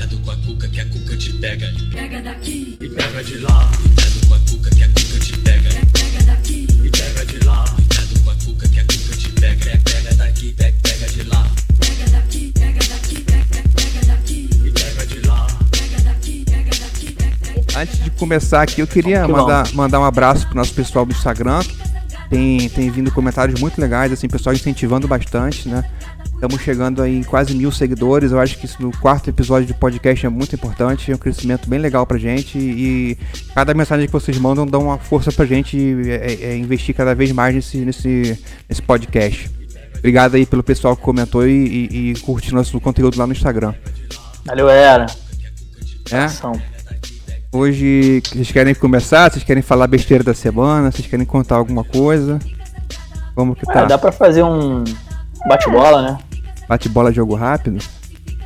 Cuidado com a cuca que a cuca te pega. Pega daqui e pega de lá. Cuidado com a cuca que a cuca te pega. Pega daqui e pega de lá. Cuidado com a cuca que a cuca te pega. Pega daqui, pega, pega de lá. Pega daqui, pega daqui, pega, pega daqui e pega de lá. Pega daqui, pega daqui, pega. Antes de começar aqui, eu queria Que mandar, mandar um abraço pro nosso pessoal do Instagram. Tem, tem vindo comentários muito legais, assim, pessoal incentivando bastante, né? Estamos chegando aí em quase mil seguidores. Eu acho que isso no quarto episódio de podcast é muito importante. É um crescimento bem legal pra gente. E cada mensagem que vocês mandam dá uma força pra gente é, é, investir cada vez mais nesse, nesse, nesse podcast. Obrigado aí pelo pessoal que comentou e, e, e curte nosso conteúdo lá no Instagram. Valeu, era. É? Ação. Hoje vocês querem começar? Vocês querem falar besteira da semana? Vocês querem contar alguma coisa? Como que Ah, tá? dá pra fazer um bate-bola, né? Bate bola jogo rápido?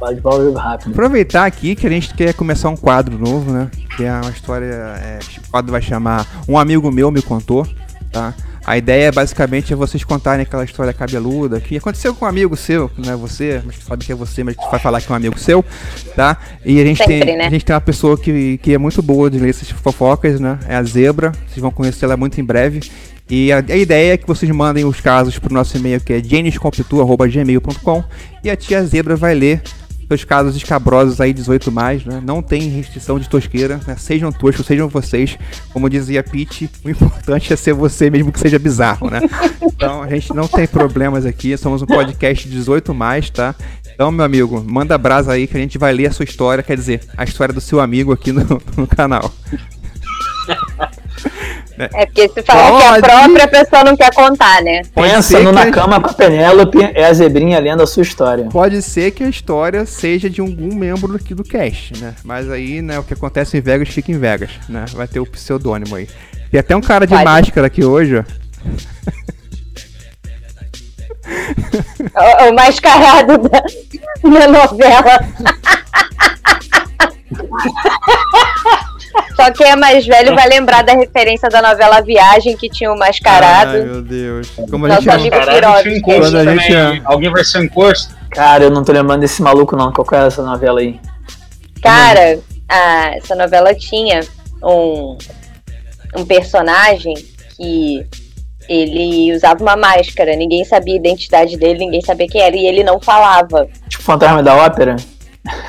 Bate-bola jogo rápido. Aproveitar aqui que a gente quer começar um quadro novo, né? Que é uma história. É, o quadro vai chamar Um Amigo Meu Me Contou, tá? A ideia basicamente é vocês contarem aquela história cabeluda que aconteceu com um amigo seu, não é você, mas que sabe que é você, mas que vai falar que é um amigo seu, tá? E a gente, Sempre, tem, né? a gente tem uma pessoa que, que é muito boa de ler essas fofocas, né? É a Zebra, vocês vão conhecer ela muito em breve. E a, a ideia é que vocês mandem os casos pro nosso e-mail que é geniscompitu.gmail.com e a tia Zebra vai ler seus casos escabrosos aí, 18 mais, né? Não tem restrição de tosqueira, né? Sejam toscos, sejam vocês. Como dizia Pete, o importante é ser você, mesmo que seja bizarro, né? Então a gente não tem problemas aqui, somos um podcast 18 mais, tá? Então, meu amigo, manda brasa aí que a gente vai ler a sua história, quer dizer, a história do seu amigo aqui no, no canal. É porque se falar que é a Pode. própria, a pessoa não quer contar, né? Pensa no que Na Cama com a Penélope, é a zebrinha lendo a sua história. Pode ser que a história seja de algum membro aqui do cast, né? Mas aí, né, o que acontece em Vegas fica em Vegas, né? Vai ter o pseudônimo aí. Tem até um cara de Pode. máscara aqui hoje, ó. O, o mascarado da, da novela. Só quem é mais velho vai lembrar da referência da novela Viagem, que tinha o mascarado. Ai, meu Deus. Como a gente tinha um encosto Quando a também. gente- Alguém vai ser um encosto? Cara, eu não tô lembrando desse maluco não. Qual que é essa novela aí? Cara, a- essa novela tinha um, um personagem que ele usava uma máscara, ninguém sabia a identidade dele, ninguém sabia quem era, e ele não falava. Tipo Fantasma da Ópera?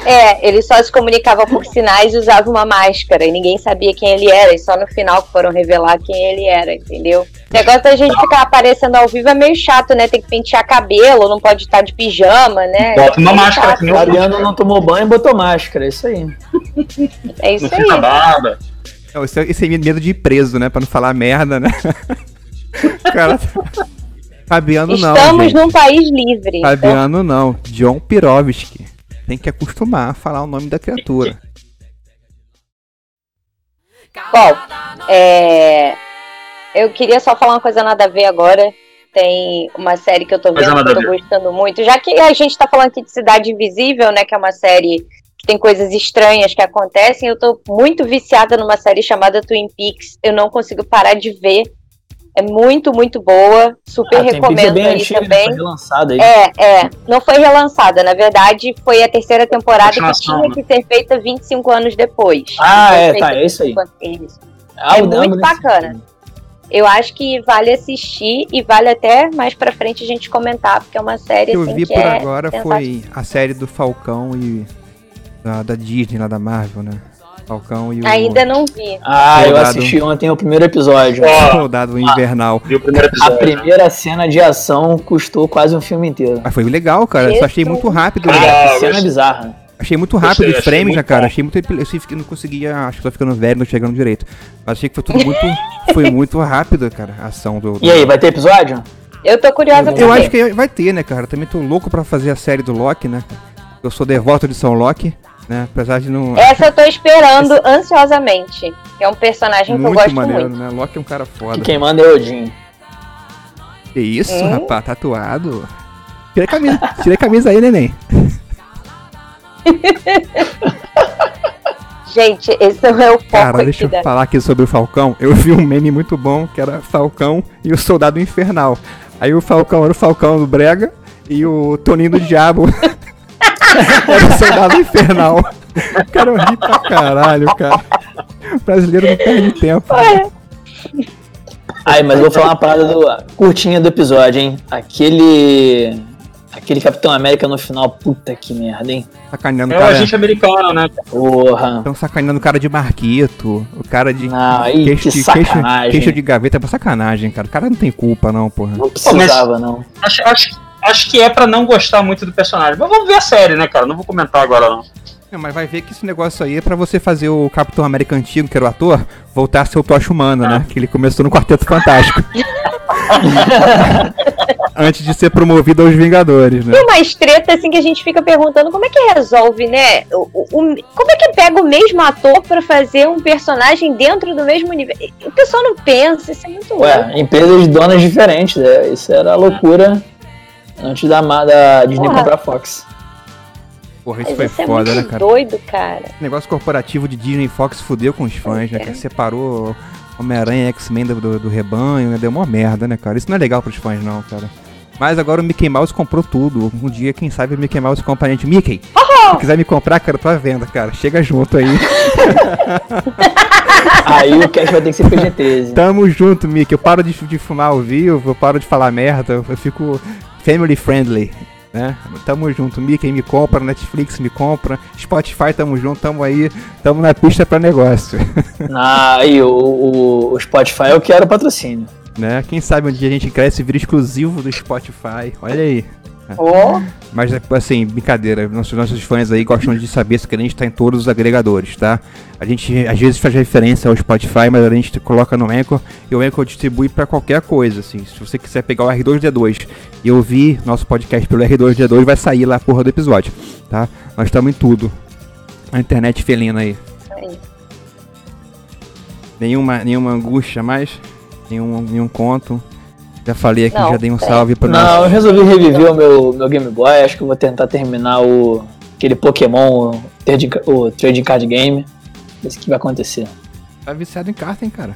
É, ele só se comunicava por sinais e usava uma máscara, e ninguém sabia quem ele era, e só no final que foram revelar quem ele era, entendeu? O negócio da gente ficar aparecendo ao vivo é meio chato, né? Tem que pentear cabelo, não pode estar de pijama, né? Bota uma É máscara O Ariano não tomou banho e botou máscara, é isso aí. É isso não fica aí. barba. Não, Esse é, esse é medo de ir preso, né? Pra não falar merda, né? Cara. Fabiano não. Estamos num país livre. então Fabiano não. John Pirovski. Tem que acostumar a falar o nome da criatura. Bom, é, eu queria só falar uma coisa nada a ver agora. Tem uma série que eu tô vendo que eu tô gostando muito. Já que a gente tá falando aqui de Cidade Invisível, né? Que é uma série que tem coisas estranhas que acontecem. Eu tô muito viciada numa série chamada Twin Peaks. Eu não consigo parar de ver. É muito, muito boa. Super Ah, recomendo é bem aí antiga, né? também. Foi relançada aí. É, é. Não foi relançada. Na verdade, foi a terceira temporada que tinha né? que ser feita 25 anos depois. Ah, é, tá, é isso aí. 25 anos. Isso. Ah, é eu muito bacana. filme. Eu acho que vale assistir e vale até mais pra frente a gente comentar, porque é uma série que eu assim, vi que por é agora foi a série do Falcão e. Da, da Disney, lá da Marvel, né? Falcão e o Ainda não vi. Ah, eu Soldado. assisti ontem o primeiro episódio. Ó, Soldado Invernal. o primeiro A episódio. primeira cena de ação custou quase um filme inteiro. Mas foi legal, cara. Eu só achei muito rápido. Ah, né? que eu cena bizarra. Achei muito rápido os frames, né, muito cara? bom. Achei muito. Eu sei que não conseguia. Acho que tô ficando velho, não chegando direito. Mas achei que foi tudo muito. foi muito rápido, cara, a ação do. do- E aí, vai ter episódio? Eu tô curiosa pra Eu ver. acho que vai ter, né, cara? Também tô louco pra fazer a série do Loki, né? Eu sou devoto de São Loki, né? Apesar de não. Essa eu tô esperando ansiosamente. Que é um personagem que eu muito gosto maneiro, muito. né? Loki é um cara Que foda. quem manda é Odin. Que isso, Hum? rapaz? Tatuado. Tira a camisa, tira a camisa aí, neném. Gente, esse é o foco Cara, aqui deixa eu da... falar aqui sobre o Falcão. Eu vi um meme muito bom que era Falcão e o Soldado Infernal. Aí o Falcão era o Falcão do Brega e o Toninho do Diabo era o Soldado Infernal. Cara, eu ri pra caralho, cara. O brasileiro não perde tempo. Ai, mas eu vou falar uma parada do, curtinha do episódio, hein? Aquele. Aquele Capitão América no final, puta que merda, hein? Sacaneando o É o cara. agente americano, né? Porra. Estão sacaneando o cara de Marquito, o cara de aí, queixo, que de, queixo, sacanagem. queixo de gaveta. É pra sacanagem, cara. O cara não tem culpa, não, porra. Não precisava, não. Acho, acho, acho que é pra não gostar muito do personagem. Mas vamos ver a série, né, cara? Não vou comentar agora, não. Não, mas vai ver que esse negócio aí é pra você fazer o Capitão América antigo, que era o ator, voltar a ser o Tocha Humano, né? Que ele começou no Quarteto Fantástico. Antes de ser promovido aos Vingadores, né? Tem umas tretas assim que a gente fica perguntando como é que resolve, né? O, o- o- como é que pega o mesmo ator pra fazer um personagem dentro do mesmo universo? O pessoal não pensa, isso é muito louco. Ué, empresas de donas diferentes, né? Isso era a loucura antes da, da Disney Porra. comprar a Fox. Porra, isso Mas foi isso é foda, né, muito cara? doido, cara. Esse negócio corporativo de Disney e Fox fudeu com os fãs, né? É. cara? Separou Homem-Aranha e X-Men do, do, do rebanho, né? Deu uma merda, né, cara? Isso não é legal pros fãs, não, cara. Mas agora o Mickey Mouse comprou tudo. Um dia, quem sabe, o Mickey Mouse compra a gente. Mickey, se quiser me comprar, cara, eu tô à venda, cara. Chega junto aí. Aí o cash vai ter que ser PG-13. Tamo junto, Mickey. Eu paro de, de fumar ao vivo, eu paro de falar merda, eu fico family friendly. Né? Tamo junto, Mickey me compra, Netflix me compra, Spotify tamo junto, tamo aí, tamo na pista pra negócio. Ah, aí o, o, o Spotify eu quero patrocínio. né? Quem sabe um dia a gente cresce e vira exclusivo do Spotify. Olha aí. Ó, Mas assim, brincadeira, nossos, nossos fãs aí gostam de saber se a gente tá em todos os agregadores, tá? A gente às vezes faz referência ao Spotify, mas a gente coloca no Anchor e o Anchor distribui pra qualquer coisa, assim. Se você quiser pegar o R2D2 e ouvir nosso podcast pelo R2D2, vai sair lá a porra do episódio, tá? Nós estamos em tudo. A internet felina aí. aí. Nenhuma, nenhuma angústia mais? Nenhum, nenhum conto? Já falei aqui, Não, já dei um é. salve pro Não, nosso. eu resolvi reviver o meu, meu Game Boy. Acho que eu vou tentar terminar o aquele Pokémon, o Trading, o Trading Card Game. Isso que vai acontecer. Tá viciado em carta, hein, cara?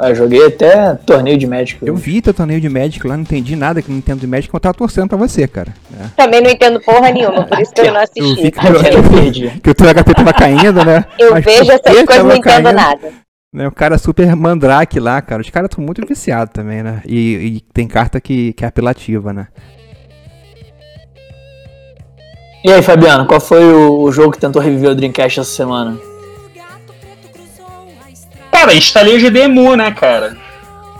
Eu joguei até torneio de Magic. Eu vi teu torneio de Magic lá, não entendi nada que não entendo de Magic, mas eu tava torcendo pra você, cara. né? Também não entendo porra nenhuma, por isso que eu não Eu vi assisti. que, Eu perdi. que o teu HP tava caindo, né? Eu Mas vejo essas que coisas e não entendo caindo? nada. Né, o cara super mandrake lá, cara. Os caras estão muito viciados também, né? E, e tem carta que, que é apelativa, né? E aí, Fabiano, qual foi o, o jogo que tentou reviver o Dreamcast essa semana? Cara, instalei o GDEMU, né, cara?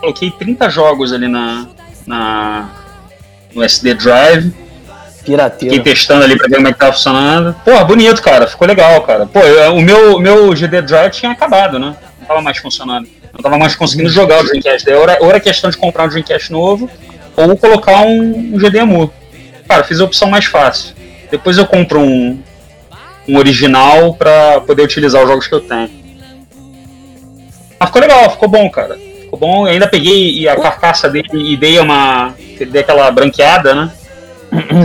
Coloquei 30 jogos ali na, na no SD Drive. Fiquei Pirateiro. testando ali pra ver como é que tava funcionando. Pô, bonito, cara. Ficou legal, cara. Pô, eu- o meu, meu GD Drive tinha acabado, né? Tava mais funcionando. Não tava mais conseguindo jogar o Dreamcast. Daí ou era, ou era questão de comprar um Dreamcast novo, ou colocar um, um GDEMU. Cara, fiz a opção mais fácil. Depois eu compro um, um original pra poder utilizar os jogos que eu tenho. Mas ficou legal, ficou bom, cara. Ficou bom. Eu ainda peguei a carcaça dele e dei uma. Dei aquela branqueada, né?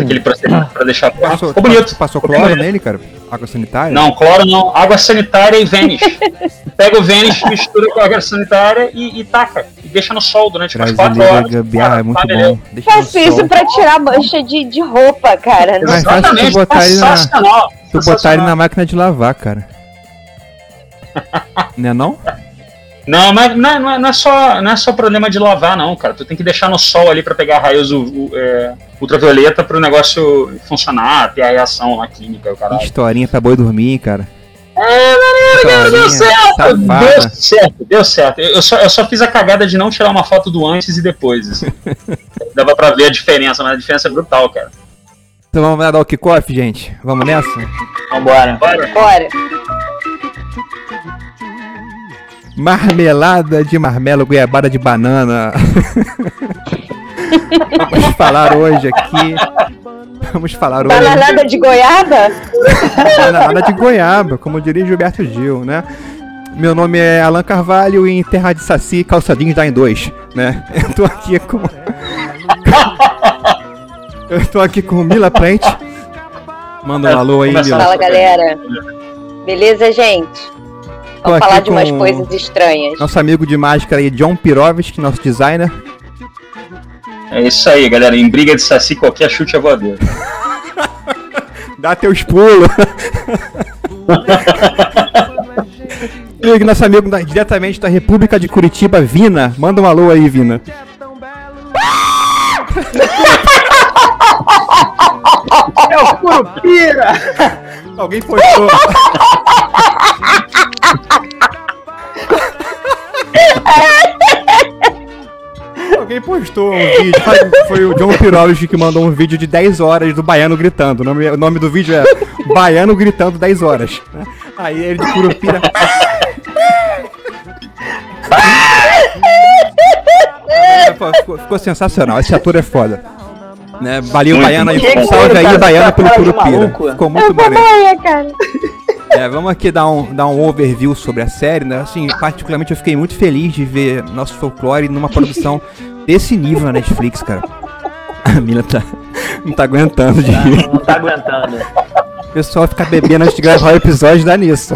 Aquele procedimento pra deixar. Ah, ficou bonito. Passou Ficou cloro bonito. nele, cara? Água sanitária? Não, cloro não. Água sanitária e Vênus. Pega o Vênus, mistura com a água sanitária e, e taca. E deixa no sol durante umas 4 Brasileiro horas. gambiarra é muito tá bom. Deixa Faço isso pra tirar mancha de, de roupa, cara. Mas fácil tu Exatamente, botar ele na- sensacional. Tu botar ele na máquina de lavar, cara. né não? Não, mas não é, não, é, não é só, não é só problema de lavar, não, cara. Tu tem que deixar no sol ali pra pegar raios u- u- é, ultravioleta pro negócio funcionar, ter a reação lá química, o caralho. historinha pra boi dormir, cara. É, maneiro, cara, deu certo! Deu safada. certo, deu certo. Eu só, eu só fiz a cagada de não tirar uma foto do antes e depois. assim. Dava pra ver a diferença, mas a diferença é brutal, cara. Então vamos lá dar o kickoff, gente? Vamos nessa? Vambora. Bora. Bora. Marmelada de marmelo, goiabada de banana. Vamos falar hoje aqui. Vamos falar hoje. Bananada de goiaba? Bananada de goiaba, como diria Gilberto Gil, né? Meu nome é Alan Carvalho e em terra de saci, calçadinhos dá em dois, né? Eu tô aqui com... Eu tô aqui com o Mila Plant. Manda um alô aí, Mila. Fala, galera. Beleza, gente? Tô Vamos aqui falar de umas coisas estranhas. Nosso amigo de máscara aí, John Pirovski, nosso designer. É isso aí, galera. Em briga de saci, qualquer chute é voador. Dá teus pulos. e nosso amigo da- diretamente da República de Curitiba, Vina. Manda um alô aí, Vina. É o Curupira! Alguém postou. Alguém postou um vídeo. foi- Foi o John Pirology que mandou um vídeo de 10 horas do Baiano gritando. O nome, o nome do vídeo é Baiano gritando 10 horas. né? Aí ele de Curupira. É, ficou, ficou sensacional. Esse ator é foda. Né? Valeu, bom. Um salve aí, essa pelo de Curupira. Ficou muito maneiro. Cara. É, vamos aqui dar um, dar um overview sobre a série, né? Assim, particularmente eu fiquei muito feliz de ver nosso folclore numa produção desse nível na Netflix, cara. A Mila tá, não tá aguentando de rir. Não tá aguentando. O pessoal fica bebendo antes de gravar o episódio dá nisso.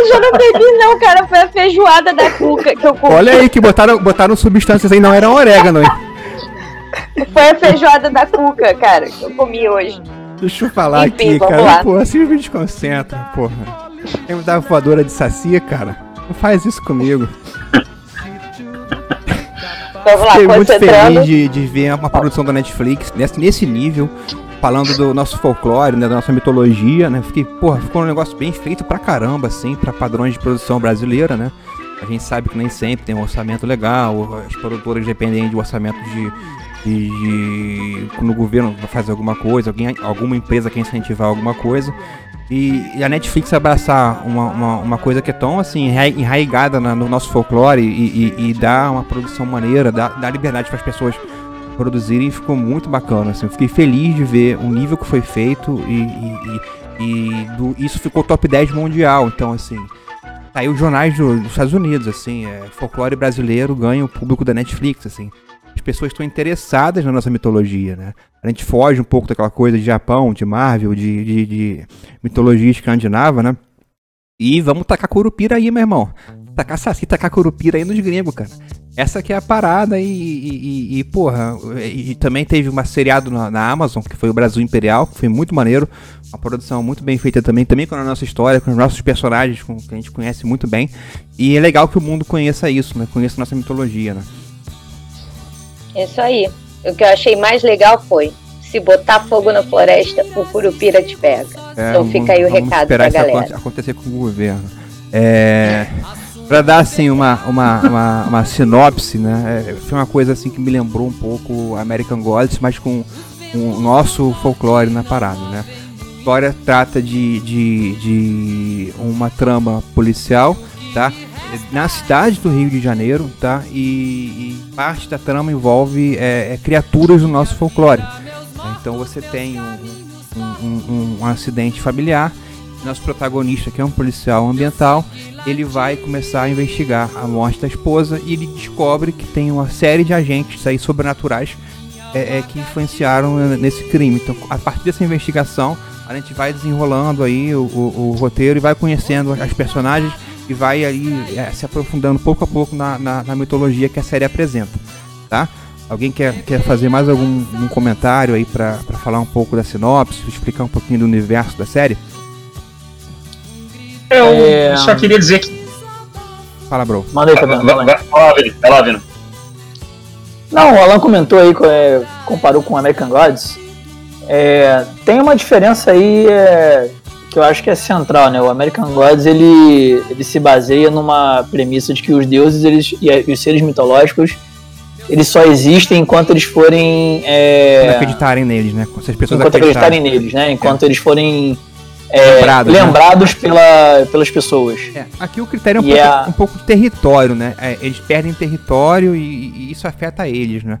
Hoje eu não bebi, não, cara. Foi a feijoada da cuca que eu comi. Olha aí que botaram, botaram substâncias aí, não eram orégano, hein? Foi a feijoada da cuca, cara, que eu comi hoje. Deixa eu falar Enfim, aqui, cara. lá. Pô, assim me desconcentra, porra. Quer me dar voadora de saci, cara? Não faz isso comigo. Vamos lá, Fiquei muito feliz de, de ver uma produção da Netflix nesse, nesse nível, falando do nosso folclore, né, da nossa mitologia, né? Fiquei, porra, ficou um negócio bem feito pra caramba, assim, pra padrões de produção brasileira, né? A gente sabe que nem sempre tem um orçamento legal, as produtoras dependem de orçamento de, de- quando o governo fazer alguma coisa, alguém, alguma empresa quer incentivar alguma coisa. E, e a Netflix abraçar uma, uma, uma coisa que é tão assim enra- enraigada na- no nosso folclore e, e, e dar uma produção maneira, dar, dar liberdade para as pessoas produzirem, ficou muito bacana. Assim, fiquei feliz de ver o nível que foi feito e, e, e- e do- isso ficou top 10 mundial. Então, assim, saiu jornais do- dos Estados Unidos, assim, é, folclore brasileiro ganha o público da Netflix, assim. As pessoas estão interessadas na nossa mitologia, né? A gente foge um pouco daquela coisa de Japão, de Marvel, de, de, de mitologia escandinava, né? E vamos tacar curupira aí, meu irmão. Tacar saci, tacar curupira aí nos gringos, cara. Essa que é a parada e, e, e- porra, e, e também teve uma seriado na, na Amazon, que foi o Brasil Imperial, que foi muito maneiro. Uma produção muito bem feita também, também com a nossa história, com os nossos personagens, com, que a gente conhece muito bem. E é legal que o mundo conheça isso, né? Conheça nossa mitologia, né? Isso aí. O que eu achei mais legal foi: se botar fogo na floresta, o Curupira te pega. É, Então fica aí o recado pra isso galera. aconte- acontecer com o governo. É, para dar assim uma, uma, uma, uma sinopse, né? é, foi uma coisa assim que me lembrou um pouco American Gods, mas com o nosso folclore na parada, né? A história trata de, de, de uma trama policial, tá? Na cidade do Rio de Janeiro, tá? E, e parte da trama envolve é, é, criaturas do nosso folclore. Então você tem um, um, um- um acidente familiar. Nosso protagonista, que é um policial ambiental, ele vai começar a investigar a morte da esposa e ele descobre que tem uma série de agentes aí sobrenaturais é, é, que influenciaram nesse crime. Então, a partir dessa investigação, a gente vai desenrolando aí o, o- o roteiro e vai conhecendo as personagens e vai aí é, se aprofundando pouco a pouco na, na- na mitologia que a série apresenta, tá? Alguém quer, quer fazer mais algum, algum comentário aí pra pra falar um pouco da sinopse, explicar um pouquinho do universo da série? Eu É, só queria dizer que. Fala, bro. Manda aí, Vai, Fabiano. vai, fala vai, lá. Não, o Alan comentou aí, é, comparou com American Gods. É, tem uma diferença aí é, que eu acho que é central, né? O American Gods ele, ele se baseia numa premissa de que os deuses eles, e os seres mitológicos eles só existem enquanto eles forem. É, Quando acreditarem neles, né? Se as pessoas enquanto acreditarem acreditarem. neles, né? Enquanto eles forem é, Lembrados, né? lembrados pela, pelas pessoas. É, aqui o critério é um, pouco, a- um pouco de território, né? É, eles perdem território e, e isso afeta eles, né?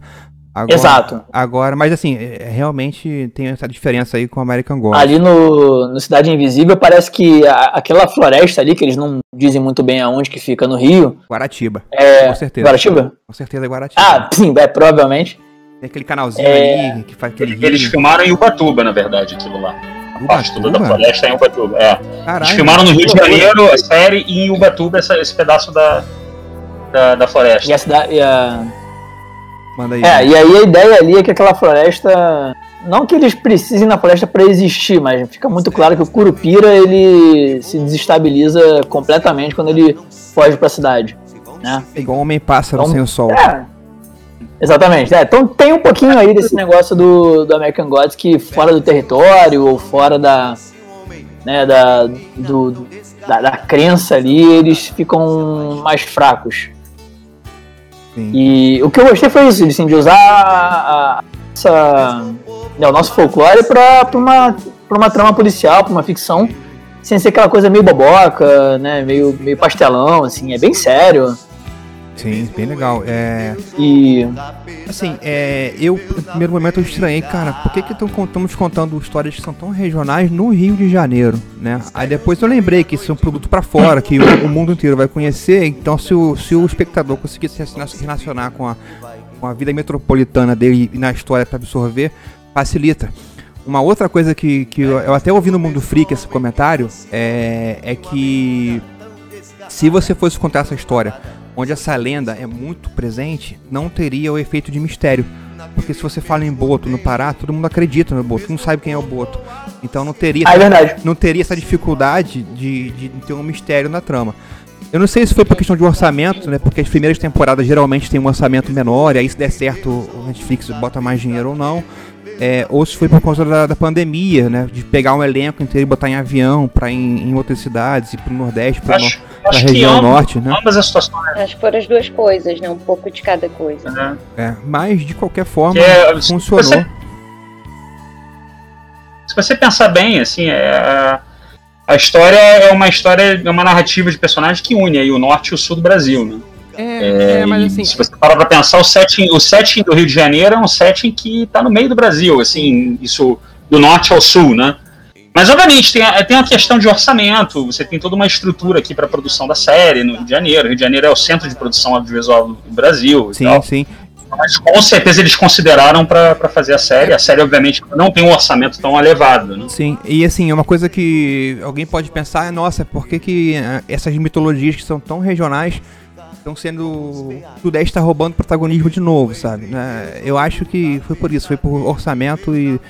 Agora, Exato. Agora, mas assim, é, realmente tem essa diferença aí com o American Gods. Ali no, no Cidade Invisível parece que a- aquela floresta ali, que eles não dizem muito bem aonde que fica no Rio, Guaratiba. é. Com certeza. Guaratiba? Com certeza é Guaratiba. Ah, sim, é, provavelmente. Tem aquele canalzinho É. ali que faz aquele Eles rio. filmaram em Ubatuba, na verdade, aquilo lá. A parte toda da Ubatuba? floresta é em Ubatuba. É. Eles Caralho. filmaram no Rio de Ubatuba. Janeiro a série e em Ubatuba essa- esse pedaço da, da, da E floresta. a cidade. e a- Manda aí. É, e aí a ideia ali é que aquela floresta não que eles precisem na floresta para existir, mas fica muito claro que o Curupira ele se desestabiliza completamente quando ele foge para a cidade, né? É igual homem pássaro Então, sem o sol. É, exatamente. É, então tem um pouquinho aí desse negócio do, do American Gods que fora do território ou fora da, né, da, do, do- da, da crença ali, eles ficam mais fracos. Sim. E o que eu gostei foi isso, assim, de usar a, essa, né, o nosso folclore pra, uma, pra uma trama policial, pra uma ficção, sem ser aquela coisa meio boboca, né, meio, meio pastelão, assim, é bem sério. Sim, bem legal. É, E assim, é, eu, no primeiro momento, eu estranhei, cara, por que estamos contando histórias que são tão regionais no Rio de Janeiro, né? Aí depois eu lembrei que isso é um produto pra fora, que o, o mundo inteiro vai conhecer, então se o, se o espectador conseguisse se relaciona- se relacionar com a, com a vida metropolitana dele e na história pra absorver, facilita. Uma outra coisa que, que eu, eu até ouvi no Mundo Freak esse comentário é, é que se você fosse contar essa história onde essa lenda é muito presente, não teria o efeito de mistério. Porque se você fala em Boto no Pará, todo mundo acredita no Boto, mundo sabe quem é o Boto. Então não teria, ah, é não teria essa dificuldade de, de ter um mistério na trama. Eu não sei se foi por questão de orçamento, né? Porque as primeiras temporadas geralmente tem um orçamento menor, e aí se der certo o Netflix bota mais dinheiro ou não. É, ou se foi por causa da, da pandemia, né? De pegar um elenco inteiro e botar em avião ir em, em outras cidades, ir pro Nordeste, pro Acho, no- pra acho que região ambas, norte, né? ambas as situações. Acho que foram as duas coisas, né? Um pouco de cada coisa. Né? É, mas de qualquer forma, é- funcionou. você- Se você pensar bem, assim, é, a- a história é uma história, é uma narrativa de personagem que une aí o norte e o sul do Brasil, né? É, é, mas E assim, se você parar pra pensar, o setting, o setting do Rio de Janeiro é um setting que tá no meio do Brasil, assim, isso do norte ao sul, né? Mas obviamente tem a, tem a questão de orçamento, você tem toda uma estrutura aqui para produção da série no Rio de Janeiro. O Rio de Janeiro é o centro de produção audiovisual do Brasil. e sim, tal. sim. Mas com certeza eles consideraram para fazer a série. A série, obviamente, não tem um orçamento tão elevado. Né? Sim, e assim, uma coisa que alguém pode pensar é, nossa, por que, que ah, essas mitologias que são tão regionais estão sendo. O Sudeste está roubando protagonismo de novo, sabe? Né? Eu acho que foi por isso, foi por orçamento e,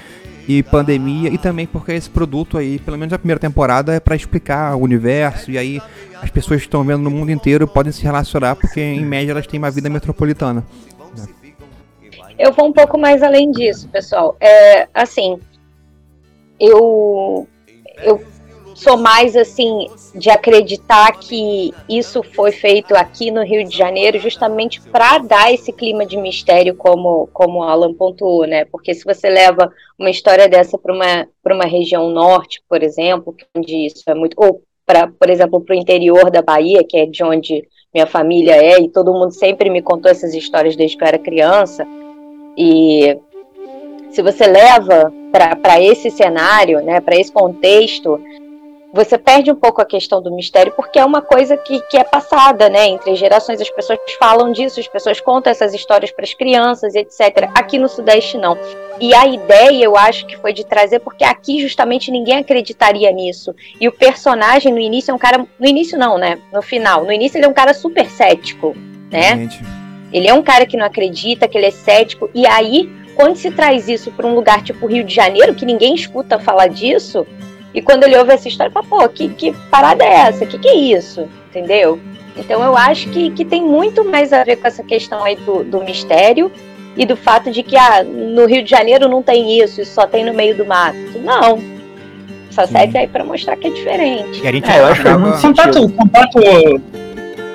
e pandemia, e também porque esse produto aí, pelo menos a primeira temporada, é para explicar o universo, e aí as pessoas que estão vendo no mundo inteiro podem se relacionar, porque em média elas têm uma vida metropolitana. Eu vou um pouco mais além disso, pessoal. É, assim, eu, eu sou mais assim de acreditar que isso foi feito aqui no Rio de Janeiro justamente para dar esse clima de mistério, como, como Alan pontuou, né? Porque se você leva uma história dessa para uma, pra uma região norte, por exemplo, onde isso é muito. Ou, pra, por exemplo, para o interior da Bahia, que é de onde minha família é, e todo mundo sempre me contou essas histórias desde que eu era criança. E se você leva para esse cenário, né, para esse contexto, você perde um pouco a questão do mistério, porque é uma coisa que, que é passada né, entre gerações. As pessoas falam disso, as pessoas contam essas histórias para as crianças, etc. Aqui no Sudeste, não. E a ideia, eu acho que foi de trazer, porque aqui justamente ninguém acreditaria nisso. E o personagem no início é um cara. No início, não, né? No final. No início, ele é um cara super cético, né? Gente. Ele é um cara que não acredita, que ele é cético. E aí, quando se traz isso para um lugar tipo Rio de Janeiro, que ninguém escuta falar disso, e quando ele ouve essa história, fala, pô, que, que parada é essa? Que que é isso? Entendeu? Então eu acho que, que tem muito mais a ver com essa questão aí do, do mistério e do fato de que ah, no Rio de Janeiro não tem isso, isso só tem no meio do mato. Não. Essa série aí para mostrar que é diferente. E a gente É, eu acho que acaba- muito Contato, contato,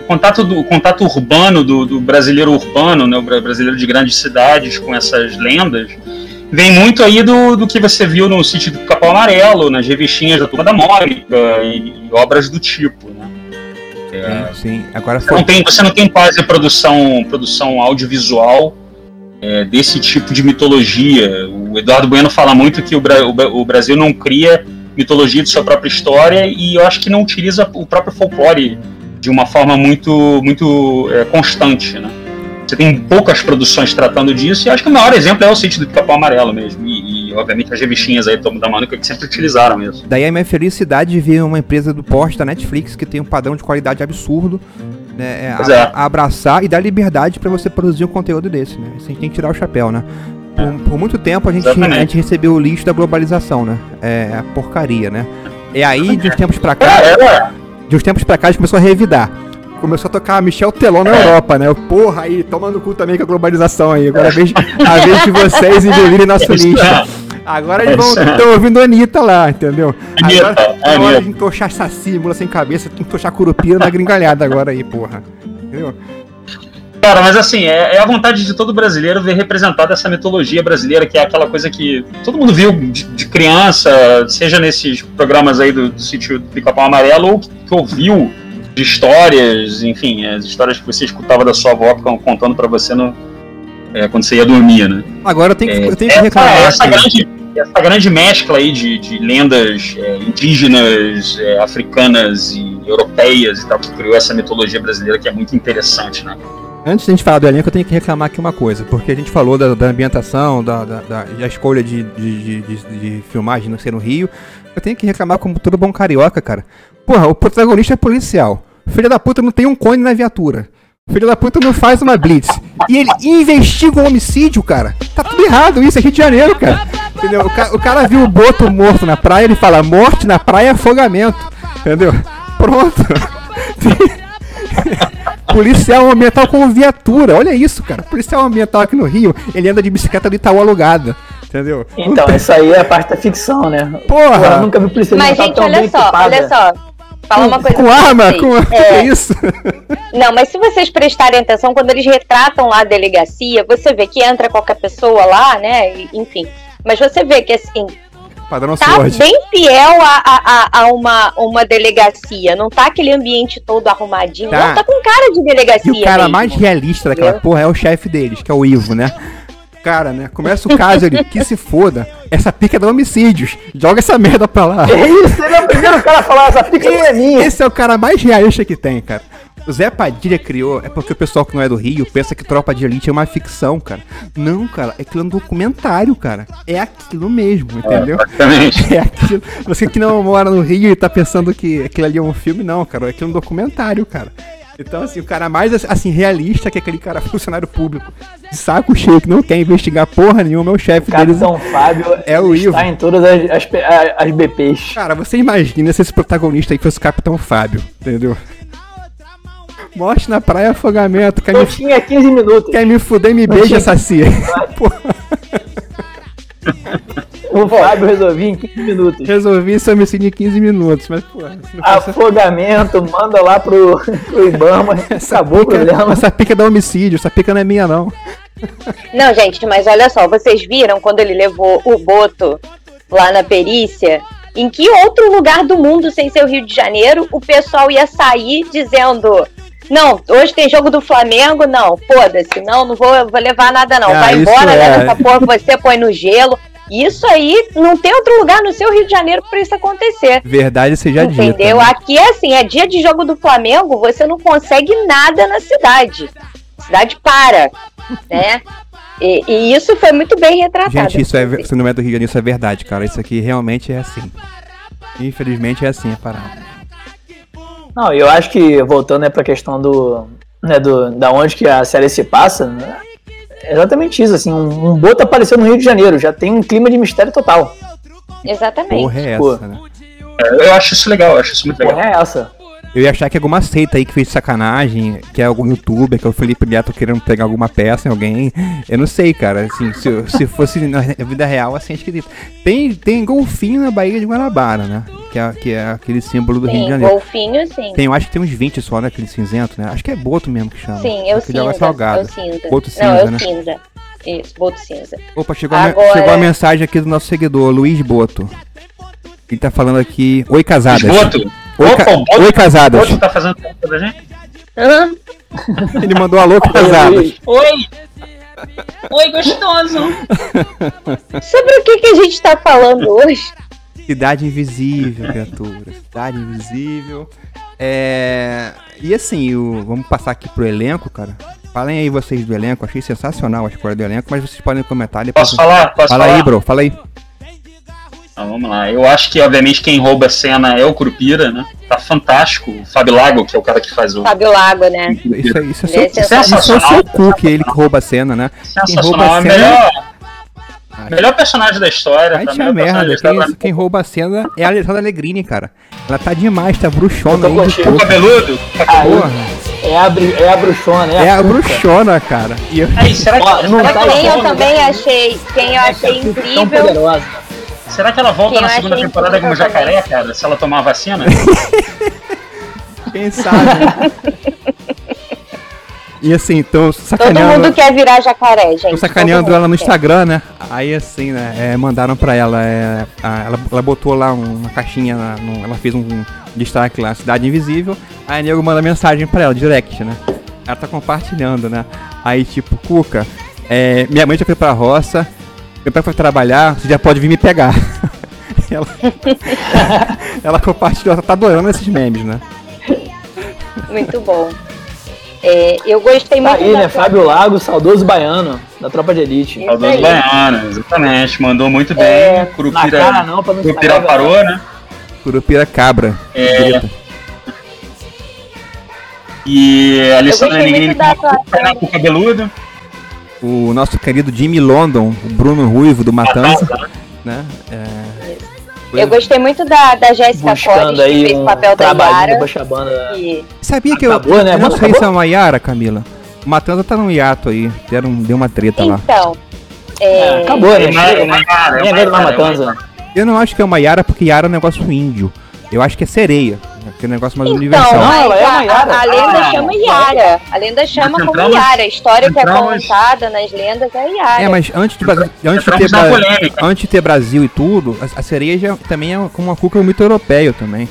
contato, do, contato urbano do, do brasileiro urbano, né, o bra- brasileiro de grandes cidades com essas lendas, vem muito aí do, do que você viu no sítio do Capão Amarelo, nas revistinhas da Turma da Mônica e, e obras do tipo, né? Sim, sim. Agora Você não foi. tem, você não tem quase produção, produção audiovisual é, desse tipo de mitologia. O Eduardo Bueno fala muito que o, Bra- o o Brasil não cria mitologia de sua própria história e eu acho que não utiliza o próprio folclore de uma forma muito, muito é, constante, né? Você tem poucas produções tratando disso e acho que o maior exemplo é o sítio do Capão Amarelo mesmo. E, e, obviamente as revistinhas aí da Mônica que sempre utilizaram isso. Daí a minha felicidade de ver uma empresa do porte da Netflix que tem um padrão de qualidade absurdo, né, é, Pois a- é. abraçar e dar liberdade pra você produzir um conteúdo desse, né? Isso a gente tem que tirar o chapéu, né? por, por muito tempo a gente, Exatamente. a gente recebeu o lixo da globalização, né? É a porcaria, né? E aí, de uns tempos pra É, cá, é, de uns tempos pra cá, a gente começou a revidar. Começou a tocar Michel Teló na Europa, né? Porra, aí, toma no cu também com a globalização aí. Agora é a vez, a vez de vocês engolirem nosso lixo. é. Agora eles vão Isso é. estão ouvindo a Anitta lá, entendeu? Anitta, agora é hora de entochar saci, mula sem cabeça, tem que entochar curupira na gringalhada agora aí, porra. Entendeu? Cara, mas assim, é, é a vontade de todo brasileiro ver representada essa mitologia brasileira, que é aquela coisa que todo mundo viu de, de criança, seja nesses programas aí do, do sítio do Pica-Pau Amarelo, ou que, que ouviu de histórias, enfim, as histórias que você escutava da sua avó con- contando pra você no, é, quando você ia dormir, né? Agora eu tenho que, eu tenho que reclamar. essa que- grande, essa grande mescla aí de, de lendas é, indígenas, é, africanas e europeias e tal, que criou essa mitologia brasileira que é muito interessante, né? Antes de a gente falar do elenco, eu tenho que reclamar aqui uma coisa, porque a gente falou da, da ambientação, da, da, da- escolha de, de, de, de- de filmagem não ser no Rio. Eu tenho que reclamar como todo bom carioca, cara. Porra, o protagonista é policial. Filho da puta não tem um cone na viatura. Filho da puta não faz uma blitz. E ele investiga um homicídio, cara. Tá tudo errado isso, é Rio de Janeiro, cara. Entendeu? O, ca- o cara viu o boto morto na praia, ele fala, morte na praia é afogamento. Entendeu? Pronto. Policial ambiental com viatura, olha isso, cara. Policial ambiental aqui no Rio, ele anda de bicicleta do Itaú alugada. Entendeu? Então, isso aí é a parte da ficção, né? Porra! Eu nunca vi polícia Mas, gente, tão olha bem só, equipada. olha só. Uma coisa com arma, vocês. com que É, é isso? Não, mas se vocês prestarem atenção, quando eles retratam lá a delegacia, você vê que entra qualquer pessoa lá, né? Enfim. Mas você vê que assim, Padrão tá Sword. bem fiel a, a, a- a uma, uma delegacia. Não tá aquele ambiente todo arrumadinho. Tá. Não, tá com cara de delegacia. E o cara mesmo. mais realista daquela porra é o chefe deles, que é o Ivo, né? Cara, né? Começa o caso ali, que se foda. Essa pica é dá homicídios. Joga essa merda pra lá. É isso, ele é o primeiro cara a falar, essa pica não é minha. Esse é o cara mais realista que tem, cara. O Zé Padilha criou, é porque o pessoal que não é do Rio pensa que Tropa de Elite é uma ficção, cara. Não, cara, é aquilo é um documentário, cara. É aquilo mesmo, entendeu? Praticamente. É aquilo. Você que não mora no Rio e tá pensando que aquilo ali é um filme, não, cara. Aquilo é um documentário, cara. Então, assim, o cara mais, assim, realista que aquele cara funcionário público de saco cheio que não quer investigar porra nenhuma é o chefe deles. Capitão Fábio É o está Ivo. em todas as, as, as BPs. Cara, você imagina se esse protagonista aí fosse o Capitão Fábio, entendeu? Morte na praia, afogamento, quer Eu me, tinha 15 minutos. quer me fuder, me beija, Saci. Porra, O Fábio resolvia em 15 minutos. resolvi esse homicídio em 15 minutos, mas, porra, Afogamento, manda lá pro, pro Ibama, acabou o pica, problema. essa pica dá homicídio, essa pica não é minha, não. Não, gente, mas olha só, vocês viram quando ele levou o Boto lá na perícia? Em que outro lugar do mundo, sem ser o Rio de Janeiro, o pessoal ia sair dizendo. Não, hoje tem jogo do Flamengo, não, foda-se, não, não vou, vou levar nada, não. Ah, Vai embora, é. leva essa porra, você põe no gelo. Isso aí não tem outro lugar no seu Rio de Janeiro pra isso acontecer. Verdade seja dita. Entendeu? né? Aqui é assim, é dia de jogo do Flamengo, você não consegue nada na cidade. A cidade para, né? E, e isso foi muito bem retratado. Gente, isso é, você não é do Rio de Janeiro, isso é verdade, cara. Isso aqui realmente é assim. Infelizmente é assim a parada. Não, eu acho que, voltando né, pra questão do, né, do. Da onde que a série se passa, né, exatamente isso, assim, um, um boto apareceu no Rio de Janeiro, já tem um clima de mistério total. Exatamente. Porra é essa, né? Eu acho isso legal, eu acho isso muito legal. Porra, é essa. Eu ia achar que é alguma seita aí que fez sacanagem, que é algum youtuber, que é o Felipe Neto querendo pegar alguma peça em alguém. Eu não sei, cara. Assim, se, se fosse na vida real, assim, é esquisito. Tem, tem golfinho na Baía de Guanabara, né? Que é, que é aquele símbolo do Rio de Sim, Janeiro. golfinho, sim. Tem, eu acho que tem uns 20 só, né? Aquele cinzento, né? Acho que é boto mesmo que chama. Sim, eu cinza. salgada. Eu cinza. Boto Não, eu cinza, né? cinza. Isso, boto cinza. Opa, chegou, a, Agora- chegou a mensagem aqui do nosso seguidor, Luiz Boto. Ele tá falando aqui. Oi, casadas. Boto. Oi, Opa, ca- Oi, casadas. Boto tá fazendo pra gente? Hã? Ele mandou alô, casadas. Oi! Oi, gostoso! Sobre o que, que a gente tá falando hoje? Cidade Invisível, criatura. Cidade Invisível. É. E assim, o... vamos passar aqui pro elenco, cara. Falem aí vocês do elenco. Achei sensacional a escolha do elenco, mas vocês podem comentar depois. Posso falar? Posso Fala falar? aí, bro. Fala aí. Então, vamos lá. Eu acho que, obviamente, quem rouba a cena é o Curupira, né? Tá fantástico. O Fábio Lago, que é o cara que faz o. Fábio Lago, né? Isso, é- isso é é seu, isso é o seu cu, que é ele que rouba a cena, né? Quem rouba Sensacional. a É cena melhor, Melhor personagem da história. Vai tá? te a Melhor merda. da Quem, história. quem rouba a cena é a Alessandra Negrini, cara. Ela tá demais, tá bruxona aí. O cabeludo? Porra, é, a, é a bruxona, é, é a bruxona, cara. E eu- Aí, será que, Ó, será, tá que ela Quem eu volta, também achei, quem eu achei incrível, poderosa. Será que ela volta na segunda temporada como jacaré, cara? Se ela tomar a vacina? Quem sabe? né? e assim, tô todo sacaneando. mundo quer virar jacaré, gente. Tô sacaneando Todo ela no. Instagram, né? Aí assim, né? é, mandaram pra ela, é, a- ela. Ela botou lá uma caixinha, na- no- ela fez um destaque lá, Cidade Invisível. Aí nego manda mensagem pra ela, direct, né? Ela tá compartilhando, né? Aí tipo, Cuca, é, minha mãe já foi pra roça, meu pai foi trabalhar, você já pode vir me pegar. ela, ela compartilhou, ela tá adorando esses memes, né? Muito bom. É, eu gostei Tá muito aí, da né? Fábio Lago, saudoso baiano, da Tropa de Elite. Isso Saudoso aí. Baiano, exatamente. Mandou muito bem. É, Na Curupira, cara não, pra não Curupira parou, né? Curupira cabra. É. grita. E a Alessandra Negrini com o cabeludo. O nosso querido Jimmy London, o Bruno Ruivo do Matanza, né? É, Eu gostei muito da, da Jéssica Buscando Cores, que aí fez o um papel da Yara. E Sabia que eu, Acabou, né? eu não sei se é uma Yara, Camila. O Matanza tá num hiato aí. Deram, deu uma treta lá. então, É, é, acabou, né? É uma- Chega, é é é matanza. Eu não acho que é uma Yara porque Yara é um negócio índio. Eu acho que é sereia. Que é negócio mais então universal. Não, ela mas é a, uma Yara. a- a lenda Ah, chama Yara. A lenda chama Nós como entramos- Yara. A história que é entramos- contada nas lendas é Yara. É, mas antes de, antes de, ter, Entramos antes de ter Brasil e tudo, a, a sereia já, também é como uma cuca muito europeia também.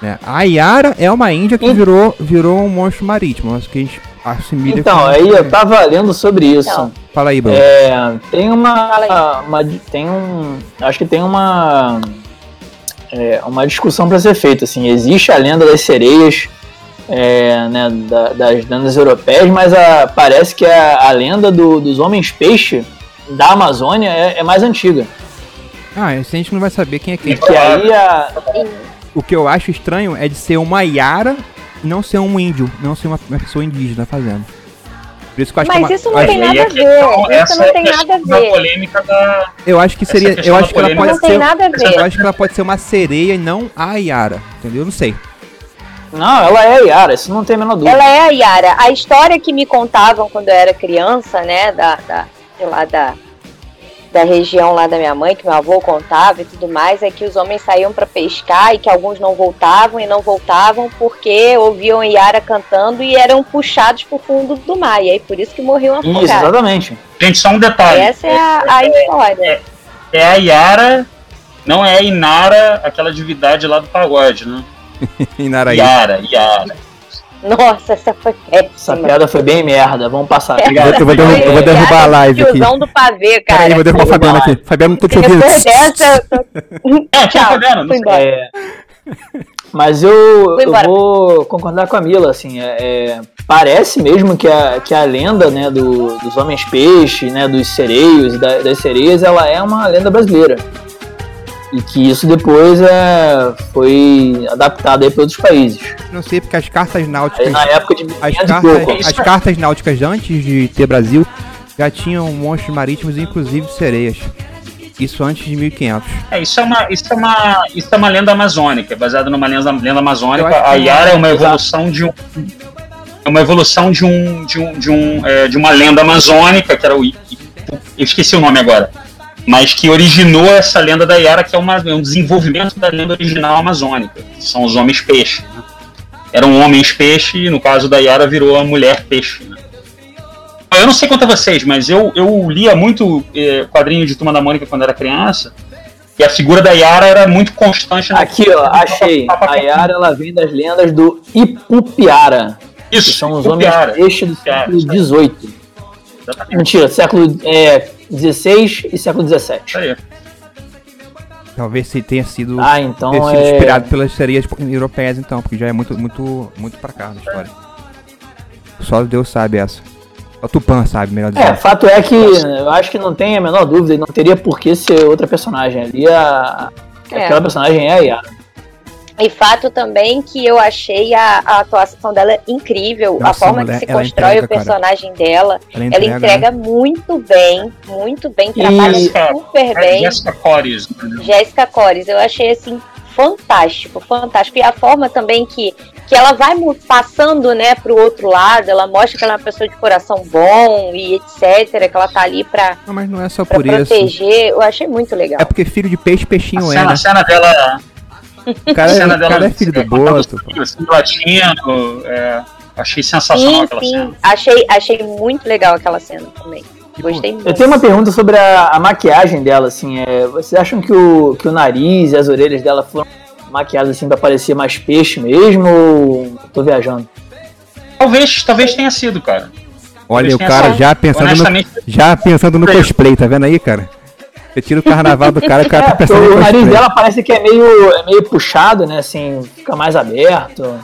Né? A Yara é uma índia que Ent- virou, virou um monstro marítimo. Acho que a gente assimila Então, aí eu tava lendo sobre isso. Então. Fala aí, Bruno. É, tem uma, uma. Tem um. Acho que tem uma. É, uma discussão para ser feita. Assim, existe a lenda das sereias, é, né, da- das lendas europeias, mas a- parece que a, a lenda do- dos homens peixe da Amazônia é, é mais antiga. Ah, a gente não vai saber quem é quem. Que aí a, O que eu acho estranho é de ser uma Yara e não ser um índio, não ser uma pessoa indígena fazendo. Por isso que eu acho Mas que é uma- isso não acho- tem E aí nada a questão- ver. Isso não é tem nada a ver. polêmica da. Eu acho que seria, eu acho que ela pode Não tem ser, nada a ver. eu acho que ela pode ser uma sereia e não a Yara, entendeu? Eu não sei. Não, ela é a Yara, isso não tem a menor dúvida. Ela é a Yara. A história que me contavam quando eu era criança, né, da, da, sei lá, da, da região lá da minha mãe, que meu avô contava e tudo mais, é que os homens saíam para pescar e que alguns não voltavam e não voltavam porque ouviam Yara cantando e eram puxados pro fundo do mar. E aí por isso que morriam Isso, afogados. exatamente. Gente, só um detalhe. Essa é a, a história. É a Yara, não é a Inara, aquela divindade lá do pagode, né? Inaraí. Yara, Yara. Nossa, essa foi Essa péssima. piada foi bem merda, vamos passar. Eu vou, eu vou derru- eu vou derrubar a live aqui. Do pavê, cara. Peraí, vou derrubar o Fabiano aqui. Fabiano, não tô te ouvindo. Depois dessa, eu tô... É, Tchau, embora. É, mas eu, eu vou concordar com a Mila, assim, é, é, parece mesmo que a, que a lenda né, do- dos homens peixe, né, dos sereios e da- das sereias, ela é uma lenda brasileira. E que isso depois é, foi adaptado aí para outros países. Não sei, porque as cartas Aí náuticas. na época de As 1500 cartas, pouco. as cartas náuticas antes de ter Brasil já tinham monstros marítimos, inclusive sereias. Isso antes de 1500. É, isso é uma, isso é uma, isso é uma lenda amazônica, baseada numa lenda, lenda amazônica. A Yara é uma evolução de um, é uma evolução de um, de um, de um, é, de uma lenda amazônica que era o, eu esqueci o nome agora, mas que originou essa lenda da Yara, que é uma, é um desenvolvimento da lenda original amazônica, que são os homens peixe. né? Eram homens peixe, e no caso da Yara virou a mulher peixe. né? Eu não sei quanto a vocês, mas eu, eu lia muito eh, quadrinho de Turma da Mônica quando era criança. E a figura da Yara era muito constante. Aqui, ó, achei. A Yara ela vem das lendas do Ipupiara, que Isso, são os o homens peixe do século. XVIII. Mentira, século é, XVI e século XVII. aí. Talvez se tenha sido, Ah, então ter sido é. inspirado pelas sereias europeias, então, porque já é muito, muito, muito pra cá na história. Só Deus sabe essa. Só Tupã sabe, melhor É, dizendo. fato é que eu acho que não tem a menor dúvida e não teria por que ser outra personagem. Ali a. É. Aquela personagem é a Yara. E fato também que eu achei a, a atuação dela incrível, Nossa, a forma mulher, que se ela constrói entrega, o personagem dela. Ela Ela entrega, entrega né? muito bem, muito bem, E- trabalha Jessica- super É bem. Jessica Cores, entendeu? Jéssica Cores, eu achei assim fantástico, fantástico. E a forma também que, que ela vai passando, né, pro outro lado, ela mostra que ela é uma pessoa de coração bom e etc, que ela tá ali pra, Não, mas não é só pra por isso. proteger. Eu achei muito legal. É porque filho de peixe, A peixinho é, cena, né? a cena dela. O cara, é, cena o cara é filho do boto. assim, latino, é, achei sensacional Sim, aquela sim. cena. Achei, achei muito legal aquela cena também. Gostei muito. Eu tenho uma pergunta sobre a, a maquiagem dela, assim. É, vocês acham que o, que o nariz e as orelhas dela foram maquiadas assim pra parecer mais peixe mesmo? Ou tô viajando? Talvez, talvez tenha sido, cara. Olha, o Talvez tenha cara já pensando no, já pensando no cosplay, tá vendo aí, cara? Você tira o carnaval do cara, o cara É, tá porque pensando o nariz cosplay. dela parece que é meio, é meio puxado, né? Assim, fica mais aberto.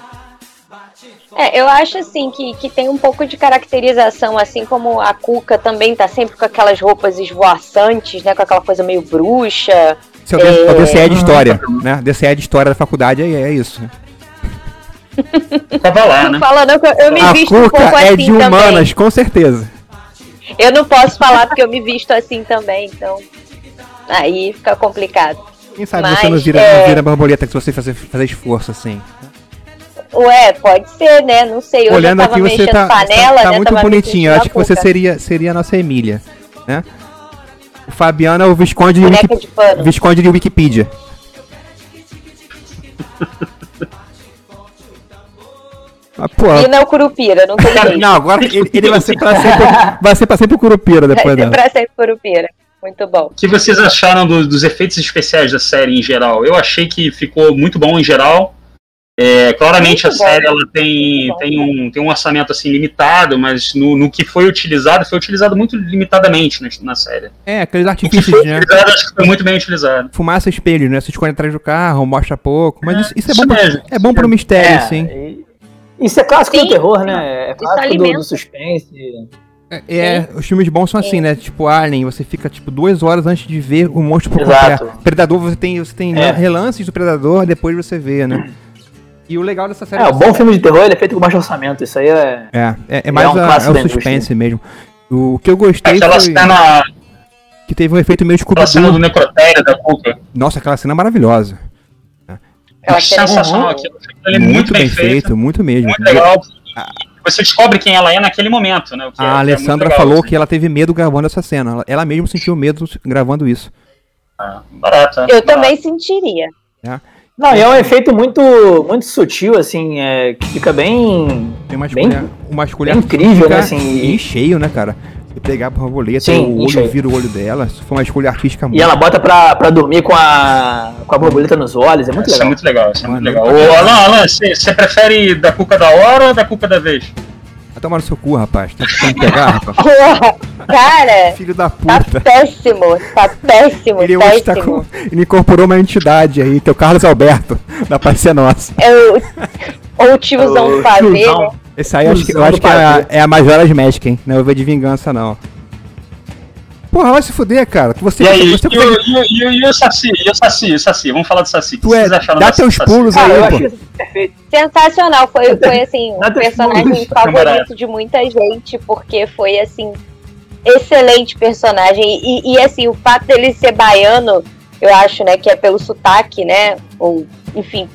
É, eu acho assim que, que tem um pouco de caracterização, assim como a Cuca também tá sempre com aquelas roupas esvoaçantes, né? Com aquela coisa meio bruxa. É o, D- é DCE de história, né? DCE de história da faculdade é, é isso. tava lá, Não né? fala não, que eu, eu me A visto um Cuca pouco é assim de humanas, também. com certeza. Eu não posso falar porque eu me visto assim também, então. Aí fica complicado. Quem sabe Mas, você não vira, é- não vira borboleta se você fazer, fazer esforço assim. Ué, pode ser, né? Não sei. Eu Olhando aqui, você tá, panela, tá, tá né? muito tava bonitinho. Eu acho que você seria, seria a nossa Emília, né? O Fabiano é o Visconde de, Wiki, de. Visconde de Wikipedia. Ah, pô, E não Curupira, não tem jeito. não, agora ele, ele vai ser pra sempre, vai ser pra sempre o Curupira Vai depois ser dela. pra sempre Curupira. Muito bom. O que vocês acharam do- dos efeitos especiais da série em geral? Eu achei que ficou muito bom em geral. É, claramente Muito a bom. série ela tem, Muito tem, um, tem um orçamento assim limitado, mas no, no que foi utilizado, foi utilizado muito limitadamente na, na série. É, aqueles artifícios, foi né? utilizado, acho que foi muito bem utilizado. Fumaça espelho, né? Você esconde atrás do carro, mostra pouco. Mas isso, isso é bom, pra, mesmo. é bom pro mistério, sim. e- Isso é clássico Sim, do terror, né? É clássico do, alimenta. do suspense. É, é, os filmes bons são assim, né? Tipo Alien, você fica tipo duas horas antes de ver o monstro por Exato. Predador, você tem, você tem É. relances do Predador, depois você vê, né? E o legal dessa série É, o bom filme de terror ele é feito com baixo orçamento. Isso aí é. É, é, é mais um a- é o suspense mesmo. O que eu gostei Aquela foi cena, que teve um efeito meio aquela cena do necrotério da Cuca. Nossa, aquela cena é maravilhosa. Aquela cena- sensacional aquilo. Ele é muito, bem feito, muito mesmo. muito legal. Você descobre quem ela é naquele momento, né? o que é- A que é muito Alessandra legal, falou assim. que ela teve medo gravando essa cena. Ela, ela mesma sentiu medo gravando isso. Ah, barato, é. Eu Barato. também sentiria. Não, e é um efeito muito, muito sutil, assim, é, que fica bem. Tem uma Bem- escolha, uma escolha bem incrível, né, assim, e- cheio, né, cara? Você pegar a borboleta, Sim, o olho vira o olho dela. Isso foi uma escolha artística E ela bota pra, pra dormir com a, com a borboleta nos olhos, é muito Isso é legal. muito legal, isso é muito legal. eu- Ô, Alan, Alan, você prefere da Cuca da hora ou da Cuca da vez? Vai tomar no seu cu, rapaz. Tem que pegar, rapaz. Cara, Filho da tá puta. péssimo, tá péssimo, Ele hoje tá péssimo. com. Ele incorporou uma entidade aí, teu Carlos Alberto, da Paz Ser Nossa. É o, ou o tiozão Ô, Esse aí eu acho que, eu acho que é, a, é a Majora's Mask, hein? Não é o V de Vingança, não. Porra, vai se fuder, cara. Que você, E aí, você, e, o, e, o- e, o- e o Saci? E o Saci? O Saci? Vamos falar do Saci. O que tu é, vocês acharam dá teus Saci? pulos aí, pô. perfeito. Sensacional, foi, foi assim, um personagem explode. favorito de muita gente, porque foi assim, excelente personagem. E, e, assim, o fato dele ser baiano, eu acho, né, que é pelo sotaque, né? Ou, enfim,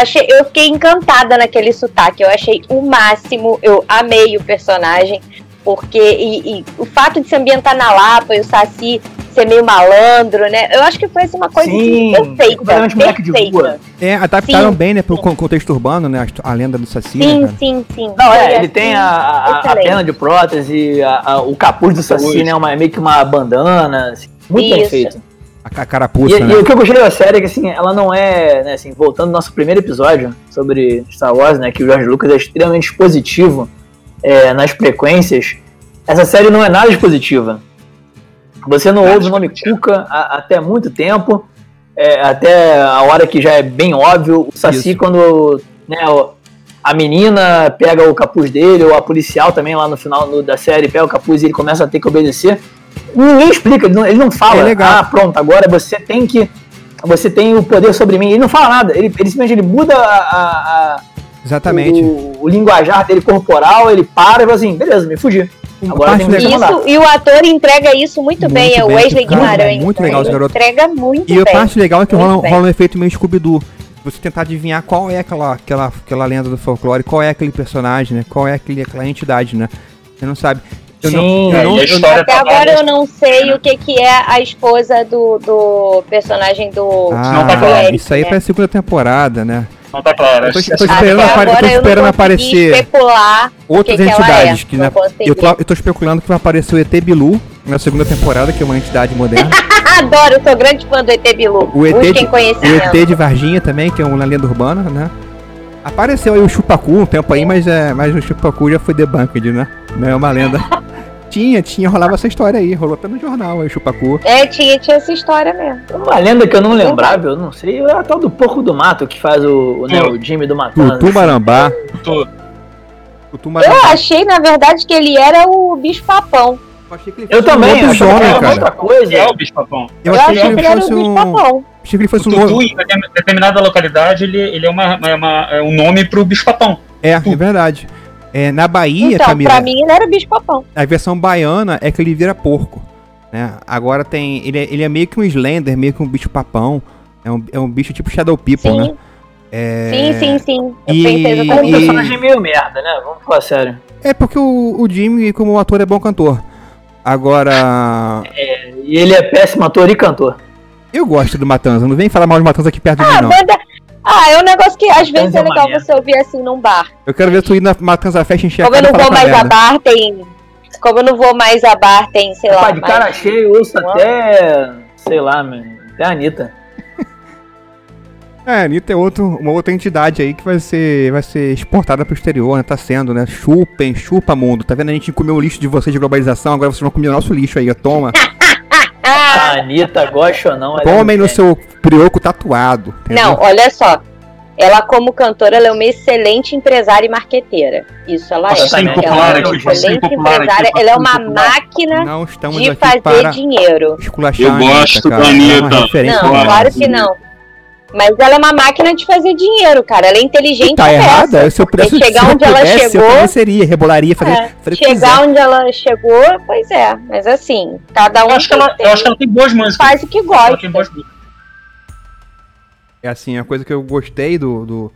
achei, eu fiquei encantada naquele sotaque, eu achei o máximo, eu amei o personagem, porque e, e o fato de se ambientar na Lapa e o Saci ser meio malandro, né? Eu acho que foi assim, uma coisa Sim, assim, perfeita. moleque de perfeita. rua. É, adaptaram Sim. bem, né, pro con- contexto urbano, né? A, lenda do Saci, né, Sim, cara? sim, sim. Não, Foi, é, ele assim, tem a, a, a perna de prótese, a- a- o capuz do Saci, né? Uma, é meio que uma bandana, assim, muito bem Isso. feito. A, ca- E, carapuça, né? e o que eu gostei da série é que, assim, ela não é, né, assim, voltando ao nosso primeiro episódio sobre Star Wars, né, que o George Lucas é extremamente expositivo é, nas frequências, essa série não é nada expositiva. Você não Nada ouve o nome. Cuca a- até muito tempo, é, até a hora que já é bem óbvio. O Saci, Isso. quando né, a menina pega o capuz dele, ou a policial também lá no final da série pega o capuz e ele começa a ter que obedecer. Ninguém explica, ele não, ele não fala, É legal. ah, pronto, agora você tem que você tem o poder sobre mim. Ele não fala nada, ele, ele simplesmente ele muda a, a- a- Exatamente. o, o linguajar dele corporal, ele para e fala assim, beleza, me fugi. Agora tem que. Isso, e o ator entrega isso muito, Muito bem, é o Wesley cara, Guimarães. muito né? legal esse garoto. entrega muito E a bem. parte legal é que Muito rola, bem. rola um efeito meio Scooby-Doo. Você tentar adivinhar qual é aquela, aquela, aquela lenda do folclore, qual é aquele personagem, né? Qual é aquele, aquela entidade, né? Você não sabe. Eu não, Sim, eu É, não, eu história Até tá agora eu não sei o que, que é a esposa do, do personagem do. Ah, tá claro. isso aí né? foi a segunda temporada, né? Não tá claro. Eu tô- eu tô esperando apare- agora tô eu não esperando aparecer Outras que que ela entidades. é, que não na- consegui. eu, tô, eu tô especulando que vai aparecer o ET Bilu na segunda temporada, que é uma entidade moderna. Adoro, sou grande fã do ET Bilu. O ET, de, o. ET de Varginha também, que é uma lenda urbana, né? Apareceu aí o Chupacu um tempo aí, mas, é, mas o Chupacu já foi debunked, né? Não é uma lenda. tinha, tinha, rolava essa história aí, rolou até no jornal aí o Chupacu. É, tinha, tinha essa história mesmo. Uma lenda que eu não lembrava, eu não sei, é a tal do porco do mato que faz o, o, né, o Jimmy do Matanza. Tutu Marambá. Tô- Tutu Eu achei, na verdade, que ele era o bicho papão. Eu achei que ele Eu fosse um também, achava que era cara. outra coisa. É o bicho papão. Eu Eu achei achei que ele o fosse bicho um. papão. Achei que ele O fosse um. Tutu, lobo- em determin- determinada localidade, ele, ele é, uma, é, uma- é um nome pro bicho papão. É, é verdade. É, na Bahia, Então, Camila, pra mim, ele era bicho papão. a versão baiana é que ele vira porco. Né? Agora tem. Ele é, ele é meio que um Slender, meio que um bicho papão. É um, é um bicho tipo Shadow People, Sim, né? É... sim, sim, sim. Eu E- pensei É um exatamente. personagem meio merda, né? Vamos falar sério. É porque o, o Jimmy, como ator, é bom cantor. Agora. E ele é péssimo ator e cantor. Eu gosto do Matanza. Não vem falar mal de Matanza aqui perto de Ah, mim, a não. banda. Ah, é um negócio que às vezes Mas é é legal você ouvir assim num bar. Eu quero ver tu ir na Matanza Fest encher a Como eu não vou mais a bar, tem. Como eu não vou mais a bar, tem, sei lá. Rapaz, de mais- cara cheio, eu ouço até. sei lá, mano. Até a Anitta. É, a Anitta é outro, uma outra entidade aí que vai ser, vai ser exportada pro exterior, né? Tá sendo, né? Chupem, chupa mundo. Tá vendo? A gente comeu o lixo de vocês de globalização, agora vocês vão comer o nosso lixo aí, ó. Toma. A Anitta, gosta ou não. é Tomem no muito seu brioco tatuado. entendeu? Não, olha só. Ela, como cantora, ela é uma excelente empresária e marqueteira. Isso ela Posso é. ser ela impopular é uma ser excelente aqui, empresária. posso Ela é uma máquina Não estamos de aqui fazer para dinheiro. Eu gosto da Ela é Anitta. Não, claro que não. Mas ela é uma máquina de fazer dinheiro, cara. Ela é inteligente Tá a errada? beça, Se eu pudesse, chegar se eu onde ela pudesse, eu chegou, seria, rebolaria, fazer, É, fazer chegar onde ela chegou, pois é. Mas assim, cada um Eu acho, que ela, tem- eu acho que ela tem boas músicas. faz o que Ela gosta. tem boas músicas. É assim, a coisa que eu gostei do, do,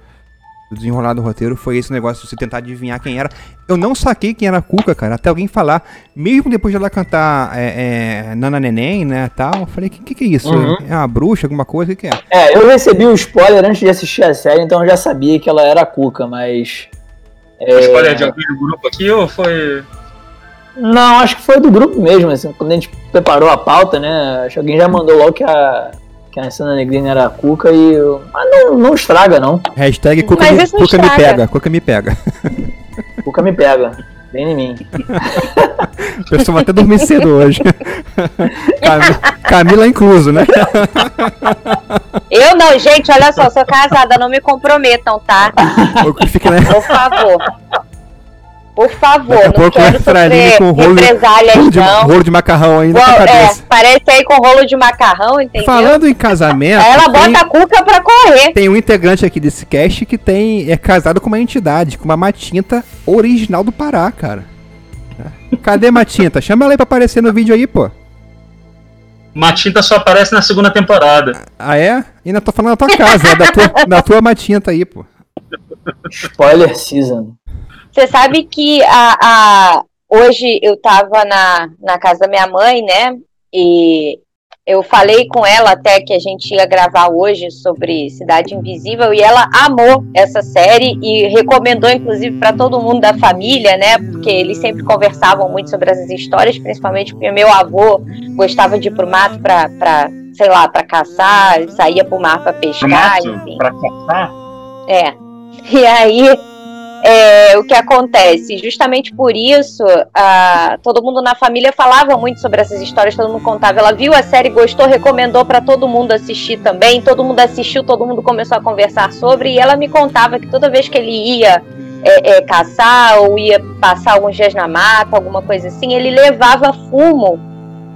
do desenrolar do roteiro foi esse negócio de você tentar adivinhar quem era. Eu não saquei quem era a Cuca, cara, até alguém falar. Mesmo depois de ela cantar é, é, Nana Neném, né, tal, eu falei, o que, que, que é isso? Uhum. É uma bruxa, alguma coisa? O que, que é? É, eu recebi o spoiler antes de assistir a série, então eu já sabia que ela era a Cuca, mas. é, Spoiler de alguém do grupo aqui ou foi. Não, acho que foi do grupo mesmo, assim, quando a gente preparou a pauta, né? Acho que alguém já mandou logo que a, que a Sana Negrina era a Cuca e. eu- Mas não, não estraga, não. Hashtag Cuca, Mas me, isso Cuca me pega, Cuca me pega. Cuca me pega. Vem em mim. O pessoal vai até dormir cedo hoje. Cam- Camila incluso, né? Eu não, gente, olha só, sou casada, não me comprometam, tá? Né? Por favor. Por favor, Daqui a não quero sofrer com rolo- represálias, Rolo de, não. rolo de macarrão ainda é, parece aí com rolo de macarrão, entendeu? Falando em casamento, Aí ela tem- bota a cuca pra correr. Tem um integrante aqui desse cast que tem é casado com uma entidade, com uma matinta original do Pará, cara. Cadê Matinta? Chama ela aí pra aparecer no vídeo aí, pô. Matinta só aparece na segunda temporada. Ah, é? Ainda tô falando da tua casa, é da tua, da tua Matinta aí, pô. Spoiler season. Você sabe que a, a- hoje eu tava na, na casa da minha mãe, né? E eu falei com ela até que a gente ia gravar hoje sobre Cidade Invisível e ela amou essa série e recomendou inclusive para todo mundo da família, né? Porque eles sempre conversavam muito sobre essas histórias, principalmente porque meu avô gostava de ir pro mato para sei lá, para caçar, saía pro mar para Pro pescar, mato, enfim. pra caçar. É. E aí, é, o que acontece? Justamente por isso, ah, todo mundo na família falava muito sobre essas histórias, todo mundo contava. Ela viu a série, gostou, recomendou para todo mundo assistir também. Todo mundo assistiu, todo mundo começou a conversar sobre. E ela me contava que toda vez que ele ia é, é, caçar ou ia passar alguns dias na mata, alguma coisa assim, ele levava fumo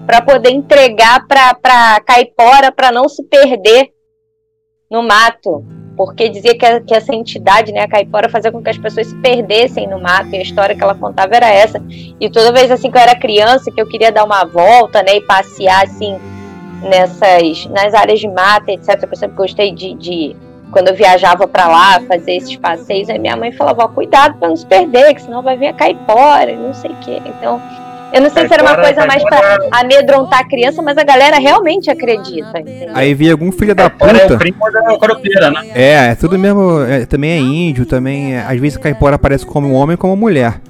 para poder entregar para caipora para não se perder no mato, porque dizia que, que, essa entidade, né, a caipora, fazia com que as pessoas se perdessem no mato, e a história que ela contava era essa. E toda vez assim que eu era criança, que eu queria dar uma volta, né, e passear assim nessas nas áreas de mata, etc, eu sempre gostei de, de quando eu viajava para lá fazer esses passeios, aí minha mãe falava, cuidado para não se perder, que senão vai vir a caipora, não sei o quê. Então, eu não sei se era uma coisa mais pra amedrontar a criança, mas a galera realmente acredita. Entendeu? Aí vi algum filho da puta. É o primo da coropeira, né? É, é tudo mesmo. É, também é índio, também. É, às vezes caipora aparece como homem como mulher.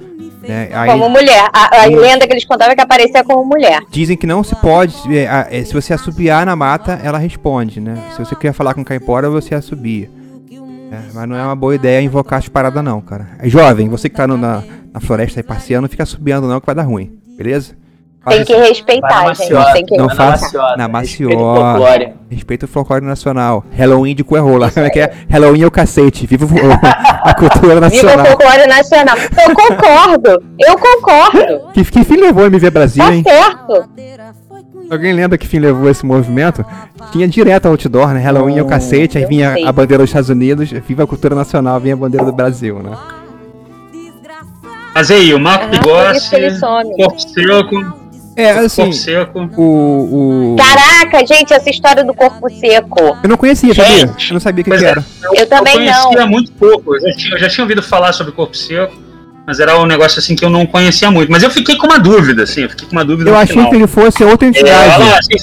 Né? Aí, como mulher. A, a lenda que eles contavam é que aparecia como mulher. Dizem que não se pode. É, é, se você assobiar na mata, ela responde, né? Se você quer falar com caipora, você assobia. É, mas não é uma boa ideia invocar as paradas, não, cara. É jovem, você que tá no, na, na floresta aí passeando, não fica assobiando, não, que vai dar ruim. Beleza? Tem que respeitar, gente. Tem que não faça na maciota. Respeita o folclore nacional. Halloween de Cuerrola. Como é que é? Halloween é o cacete. Viva a cultura nacional. Viva o folclore nacional. Eu concordo. Eu concordo. Que, que fim levou o MV Brasil, tá hein? certo. Alguém lembra que fim levou esse movimento? Tinha direto outdoor, né? Halloween é o cacete. Aí vinha a bandeira dos Estados Unidos. Viva a cultura nacional. Vinha a bandeira do Brasil, né? Mas aí, o Marco Pigossi, Corpo Seco. É, assim. Corpo seco. O, o. Caraca, gente, essa história do corpo seco. Eu não conhecia, sabia? Eu não sabia o que, que é, era. Eu, eu também eu conhecia não. muito pouco. Eu já, tinha, eu já tinha ouvido falar sobre corpo seco. Mas era um negócio assim que eu não conhecia muito. Mas eu fiquei com uma dúvida, assim. Eu fiquei com uma dúvida. Eu achei final. que ele fosse outra entidade. É, assim,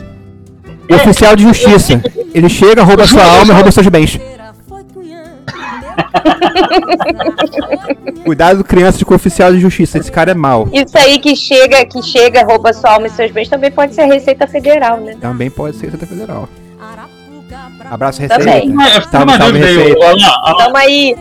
oficial de justiça. Ele chega, rouba sua alma e rouba seus bens. Cuidado, criança com oficial de justiça. Esse cara é mau. Isso aí que chega, que chega, rouba sua alma e seus bens, também pode ser Receita Federal, né? Também pode ser Receita Federal. Abraço, Também. Receita. Uma dúvida aí. Tamo aí.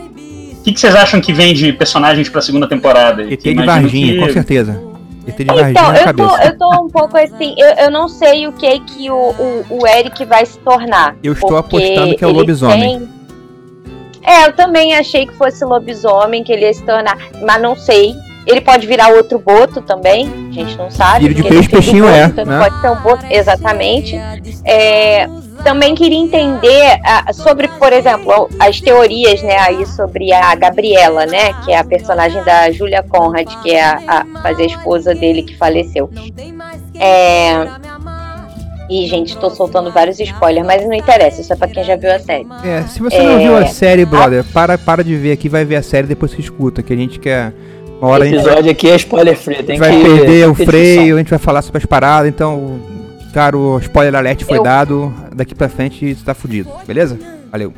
O que, que vocês acham que vem de personagens pra segunda temporada? ET de Varginha, que... com certeza. ET de Varginha então, na eu cabeça. tô, eu tô um pouco assim, eu, eu não sei o que que o, o, o Eric vai se tornar. Eu estou apostando que é o lobisomem. Tem... É, eu também achei que fosse lobisomem, que ele ia se tornar, mas não sei. Ele pode virar outro boto também, a gente não sabe. Filho de peixe, peixinho boto, é. Então né? Pode ser um boto, exatamente. É, também queria entender uh, sobre, por exemplo, as teorias, né, aí sobre a Gabriela, né, que é a personagem da Julia Conrad, que é a, a fazer a esposa dele que faleceu. É... Ih, gente, tô soltando vários spoilers, mas não interessa, isso é pra quem já viu a série. É, se você não É. viu a série, brother, para, para de ver aqui, vai ver a série depois que escuta, que a gente quer. Uma O hora a gente vai, episódio aqui é spoiler free, a tem gente vai que perder o freio, a gente vai falar sobre as paradas, então, cara, o spoiler alert foi Eu- dado, daqui pra frente você tá fudido, beleza? Valeu.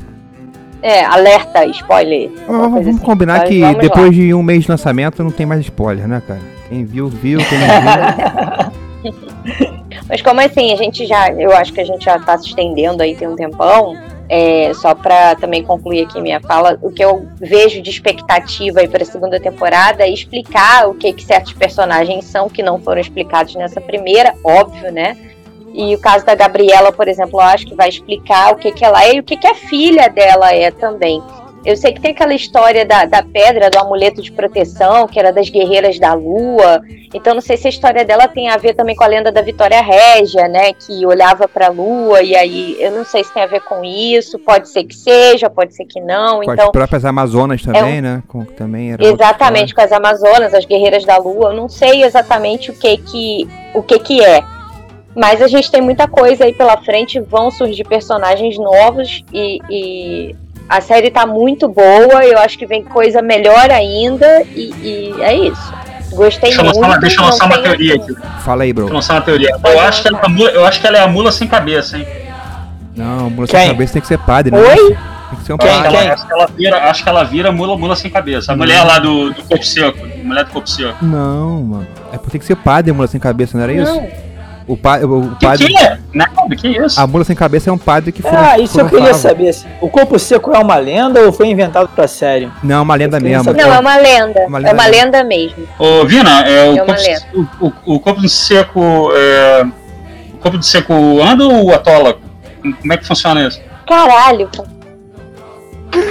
É, alerta, spoiler. Vamos, vamos assim. combinar Mas que vamos lá. depois de um mês de lançamento não tem mais spoiler, né, cara? Quem viu, viu, quem não viu. Mas como assim, a gente já, eu acho que a gente já tá se estendendo aí tem um tempão, é, só pra também concluir aqui minha fala, o que eu vejo de expectativa aí pra segunda temporada é explicar o que que certos personagens são que não foram explicados nessa primeira, óbvio, né? E o caso da Gabriela, por exemplo, eu acho que vai explicar o que que ela é e o que que a filha dela é também. Eu sei que tem aquela história da, da pedra, do amuleto de proteção, que era das guerreiras da lua. Então, não sei se a história dela tem a ver também com a lenda da Vitória Régia, né? Que olhava para a lua, e aí eu não sei se tem a ver com isso. Pode ser que seja, pode ser que não. Com as Então, próprias Amazonas também, né? Com, também exatamente, com as Amazonas, as guerreiras da lua. Eu não sei exatamente o que que, o que, que é. Mas a gente tem muita coisa aí pela frente, vão surgir personagens novos e, e a série tá muito boa. Eu acho que vem coisa melhor ainda e, e é isso. Gostei Deixa eu muito. lançar deixa eu não lançar uma teoria aqui. Fala aí, bro. Deixa eu lançar uma teoria. Eu acho, que ela, é a mula- eu acho que ela é a mula sem cabeça, hein? Não, mula Quem? sem cabeça tem que ser padre, né? Oi? Tem que ser um Quem? Acho que padre. ela, acho que ela vira, acho que ela vira mula, mula sem cabeça. A mulher lá do, do corpo seco. A mulher do corpo seco. Não, mano. É porque tem que ser padre, mula sem cabeça, não era isso? Não. O, pa o Que padre. que é? Nada, que isso? A mula sem cabeça é um padre que foi. Ah, isso eu queria saber. assim, O corpo seco é uma lenda ou foi inventado pra série? Não, uma lenda mesmo. saber. Não, é uma lenda. Uma é lenda uma mesmo. lenda mesmo. Ô, Vina, é, o, É uma corpo, lenda. o, o, o corpo seco. É, o corpo de seco anda ou atola? Como é que funciona isso? Caralho.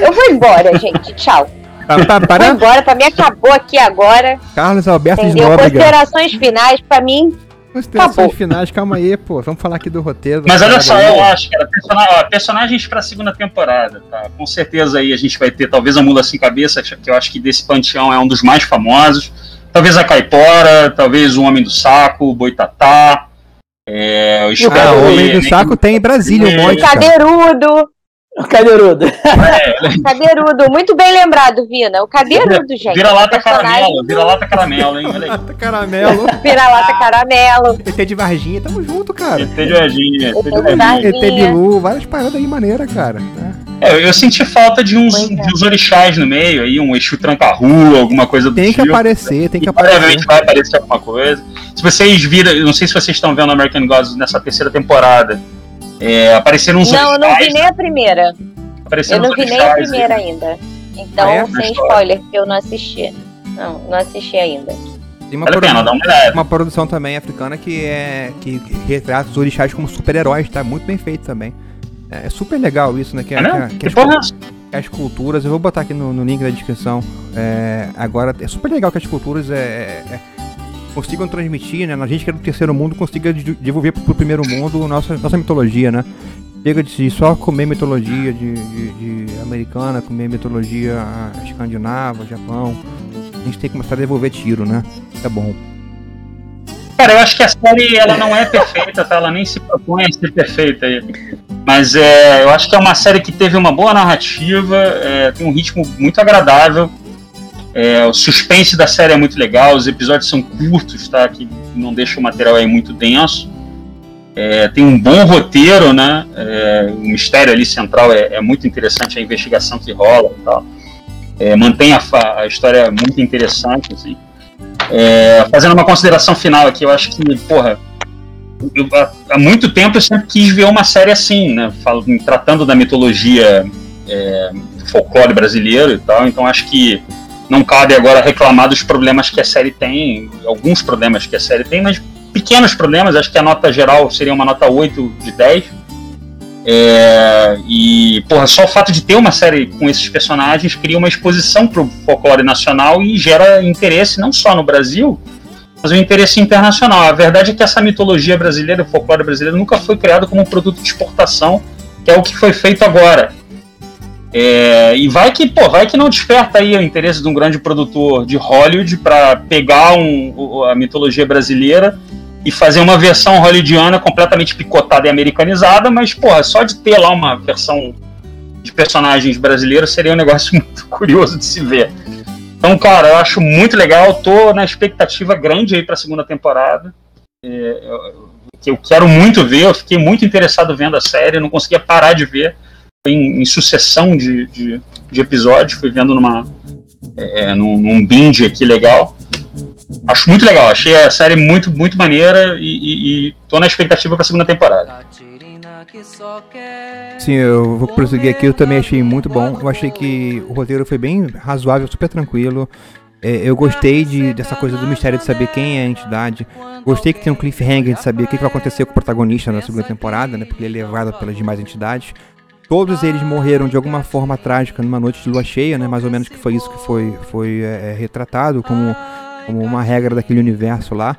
Eu vou embora, gente. Tchau. Pa- pa- Vou para, embora. Pra mim acabou aqui agora. Carlos Alberto de Entendeu? Nóbrega. Considerações finais, pra mim, Considerações Acabou. finais, calma aí, pô. Vamos falar aqui do roteiro. Mas olha só, aí. eu acho, cara, persona- ó, personagens pra segunda temporada, tá? Com certeza aí a gente vai ter talvez a Mula Sem Cabeça, que eu acho que desse panteão é um dos mais famosos. Talvez a Caipora, talvez o Homem do Saco, o Boitatá. É, o Ah, o Homem do né? Saco tem em Brasília um monte, cara. Cadeirudo. O Cadeirudo. Cadeirudo. Muito bem lembrado, Vina. O cadeirudo, gente. Vira-lata Personagem caramelo, vira-lata caramelo, hein? Aí. Caramelo. Vira-lata caramelo. ET de Varginha, tamo junto, cara. ET de Varginha, ET de Varginha. ET Bilu, várias paradas aí maneira, cara. né? É, eu senti falta de uns, é. de uns orixás no meio aí, um Exu tranca-rua, alguma coisa do Tem que tipo. aparecer, tem que E aparecer. provavelmente vai aparecer alguma coisa. Se vocês viram, não sei se vocês estão vendo American Gods nessa terceira temporada. É, apareceram uns Não, eu não vi nem a primeira. Eu não vi nem a primeira ainda. Então, Ah, é? sem spoiler, que eu não assisti. Não, não assisti ainda. Tem uma, Vale produ- uma uma produção também africana que é que retrata os orixás como super-heróis, tá? Muito bem feito também. É super legal isso, né? Que, É que- mesmo? que Que as, é que as culturas, eu vou botar aqui no, no link da descrição. é, agora, é super legal que as culturas é, é- consigam transmitir, né? A gente que é do terceiro mundo consiga de- devolver pro primeiro mundo nossa, nossa mitologia, né? Chega de só comer mitologia de, de- de americana, comer mitologia ah, escandinava, Japão. A gente tem que começar a devolver tiro, né? É bom. Cara, eu acho que a série ela não é perfeita, tá? Ela nem se propõe a ser perfeita. Mas é, eu acho que é uma série que teve uma boa narrativa, é, tem um ritmo muito agradável. É, o suspense da série é muito legal, os episódios são curtos, tá? Que não deixa o material aí muito denso. É, tem um bom roteiro, né? É, o mistério ali central é, é muito interessante, a investigação que rola e tal. É, mantém a, a história muito interessante, assim. É, fazendo uma consideração final aqui, eu acho que, porra, eu- há, há muito tempo eu sempre quis ver uma série assim, né? Falo, tratando da mitologia é, do folclore brasileiro e tal, então acho que não cabe agora reclamar dos problemas que a série tem, alguns problemas que a série tem, mas pequenos problemas, acho que a nota geral seria uma nota 8 de 10. É, e, porra, só o fato de ter uma série com esses personagens cria uma exposição pro folclore nacional e gera interesse não só no Brasil, mas um interesse internacional. A verdade é que essa mitologia brasileira, o folclore brasileiro, nunca foi criado como um produto de exportação, que é o que foi feito agora. É, e vai que, pô, vai que não desperta aí o interesse de um grande produtor de Hollywood para pegar um- a mitologia brasileira e fazer uma versão hollywoodiana completamente picotada e americanizada, mas, porra, só de ter lá uma versão de personagens brasileiros seria um negócio muito curioso de se ver. Então, cara, eu acho muito legal, tô na expectativa grande aí pra segunda temporada. É, eu, eu quero muito ver, eu fiquei muito interessado vendo a série, não conseguia parar de ver. Em, em sucessão de, de, de episódios, fui vendo numa, é, num, num binge aqui legal. Acho muito legal, achei a série muito, muito maneira e, e, e tô na expectativa pra segunda temporada. Sim, eu vou prosseguir aqui, eu também achei muito bom. Eu achei que o roteiro foi bem razoável, super tranquilo. É, eu gostei de, dessa coisa do mistério de saber quem é a entidade. Gostei que tem um cliffhanger de saber o que que vai acontecer com o protagonista na segunda temporada, né? Porque ele é levado pelas demais entidades. Todos eles morreram de alguma forma trágica numa noite de lua cheia, né? Mais ou menos que foi isso que foi, foi é, retratado como, como uma regra daquele universo lá.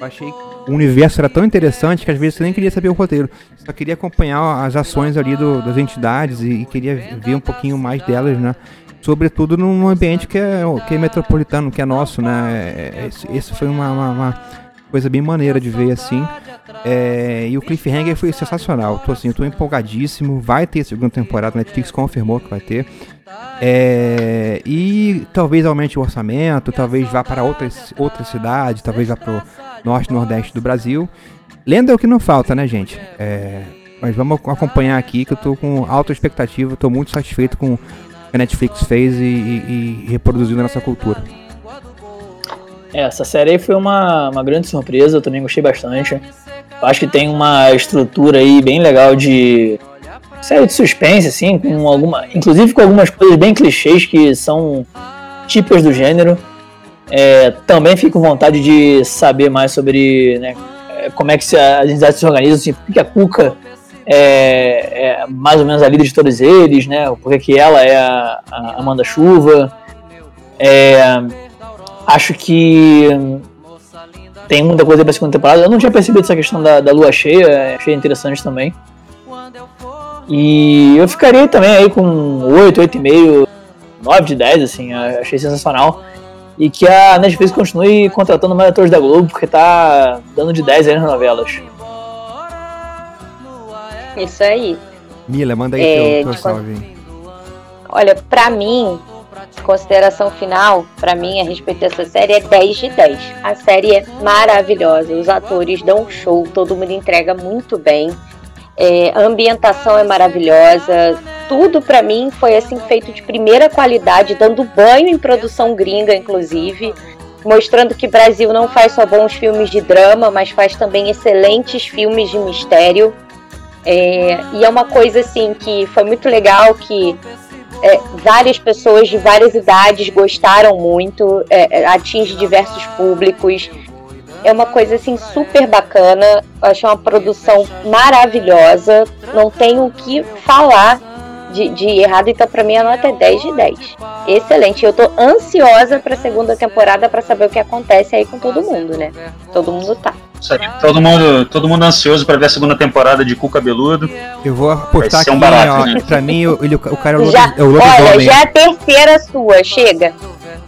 Eu achei que o universo era tão interessante que às vezes você nem queria saber o roteiro. Só queria acompanhar as ações ali do- das entidades e, e queria ver um pouquinho mais delas, né? Sobretudo num ambiente que é, que é metropolitano, que é nosso, né? É, é, Esse, esse foi uma, uma- uma coisa bem maneira de ver assim. É, e o cliffhanger foi sensacional. Tô assim, eu tô empolgadíssimo. Vai ter segunda temporada, Netflix confirmou que vai ter. É, e talvez aumente o orçamento, talvez vá para outras, outras cidades, talvez vá para o norte nordeste do Brasil. Lenda é o que não falta, né, gente? É, mas vamos acompanhar aqui que eu tô com alta expectativa, tô muito satisfeito com o que a Netflix fez e, e- e reproduziu na nossa cultura. É, essa série aí foi uma, uma grande surpresa, eu também gostei bastante. Eu acho que tem uma estrutura aí bem legal de série de suspense, assim, com alguma. Inclusive com algumas coisas bem clichês que são típicas do gênero. É, também fico com vontade de saber mais sobre né, é, como é que se as entidades se organizam, assim, por que a Cuca é, é mais ou menos a líder de todos eles, né? Por que ela é a, a Amanda Chuva. É, acho que tem muita coisa pra segunda temporada. Eu não tinha percebido essa questão da, da lua cheia, achei interessante também. E eu ficaria também aí com 8, 8,5, 9 de 10, assim, achei sensacional. E que a Netflix continue contratando mais atores da Globo, porque tá dando de 10 aí nas novelas. Isso aí. Mila, manda aí É, teu, teu salve. Olha, pra mim, consideração final, pra mim, a respeito dessa série, é 10 de 10. A série é maravilhosa, os atores dão show, todo mundo entrega muito bem. É, a ambientação é maravilhosa, tudo pra mim foi assim feito de primeira qualidade, dando banho em produção gringa, inclusive, mostrando que Brasil não faz só bons filmes de drama, mas faz também excelentes filmes de mistério. É, e é uma coisa assim que foi muito legal que é, várias pessoas de várias idades gostaram muito, é, é, atinge diversos públicos. É uma coisa assim super bacana. Achei uma produção maravilhosa. Não tenho o que falar de, de errado, então pra mim a nota é 10 de 10. Excelente. Eu tô ansiosa pra segunda temporada pra saber o que acontece aí com todo mundo, né? Todo mundo tá. Isso aí, todo mundo, todo mundo ansioso pra ver a segunda temporada de Cu Cabeludo. Eu vou apostar aqui, um barato, ó, né? pra mim, o- ele, o cara é o, Já, lobo, é o olha, lobisomem. já é a terceira sua, chega.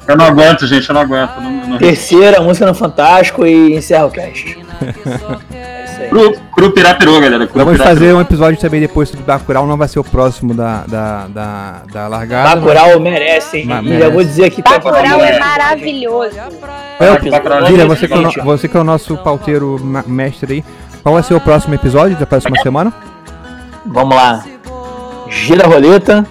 Eu não aguento, gente, eu não aguento. Não, não... Terceira, música no Fantástico e encerra o cast. É aí. Cru, cru galera. Cru Vamos Piraperu. fazer um episódio também depois sobre Bacurau, não vai ser o próximo da, da, da, da largada. Bacurau merece, hein? Mas merece. já vou dizer que tem Bacurau é é. maravilhoso. É, Bacurau Vira, é você que, é o, no- você que é o nosso pauteiro mestre aí, qual vai ser o próximo episódio da próxima semana? Vamos lá. Gira a roleta.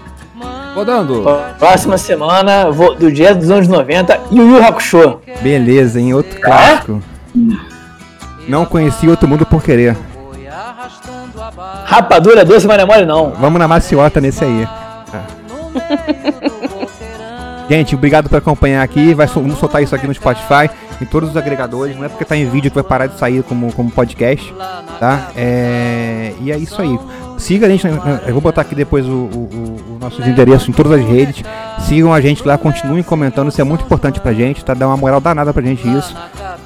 Rodando. Próxima semana, vou, do dia dos anos 90, Yu Yu Hakusho. Beleza, hein? Outro clássico. Não conheci outro mundo por querer. Rapadura doce, mas não é mole não. Vamos na maciota nesse aí. É. Gente, obrigado por acompanhar aqui. Vai, vamos soltar isso aqui no Spotify, em todos os agregadores. Não é porque tá em vídeo que vai parar de sair como, como podcast, tá? É, e é isso aí. Siga a gente, eu vou botar aqui depois o, o- o- os nossos endereços em todas as redes. Sigam a gente lá, continuem comentando, isso é muito importante pra gente, tá? Dá uma moral danada pra gente isso.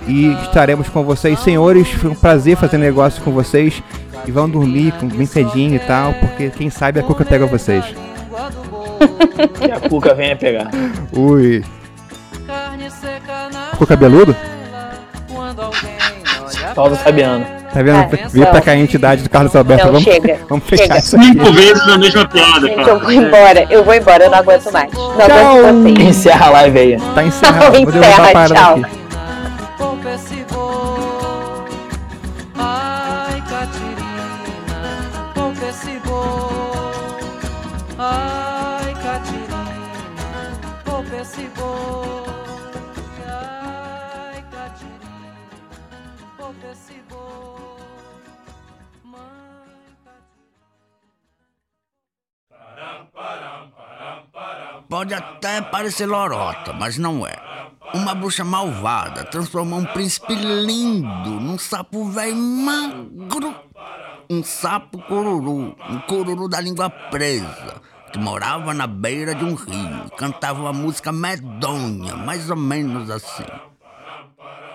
E estaremos com vocês, senhores. Foi um prazer fazer negócio com vocês. E vão dormir bem cedinho e tal, porque quem sabe a cuca pega vocês. Que a Cuca venha pegar. Ui. Ficou cabeludo? Paulo Fabiano. Tá vendo? Ah, Veio não. pra cá a entidade do Carlos Alberto. Não, vamos, chega. vamos fechar Chega. isso aqui. Cinco vezes na mesma piada, Gente, eu cara. vou embora. Eu vou embora, eu não aguento mais. Não Tchau. aguento vocês. Encerra a live aí. Tá encerrado. Encerra, parada tchau. aqui. Pode até parecer lorota, mas não é. Uma bruxa malvada transformou um príncipe lindo num sapo velho magro. Um sapo cururu, um cururu da língua presa, que morava na beira de um rio e cantava uma música medonha, mais ou menos assim.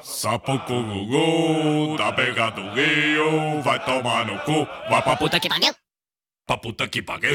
Sapo curugu, tá pegando o rio, vai tomar no cu, vai pra puta que pariu. Pra puta que pariu.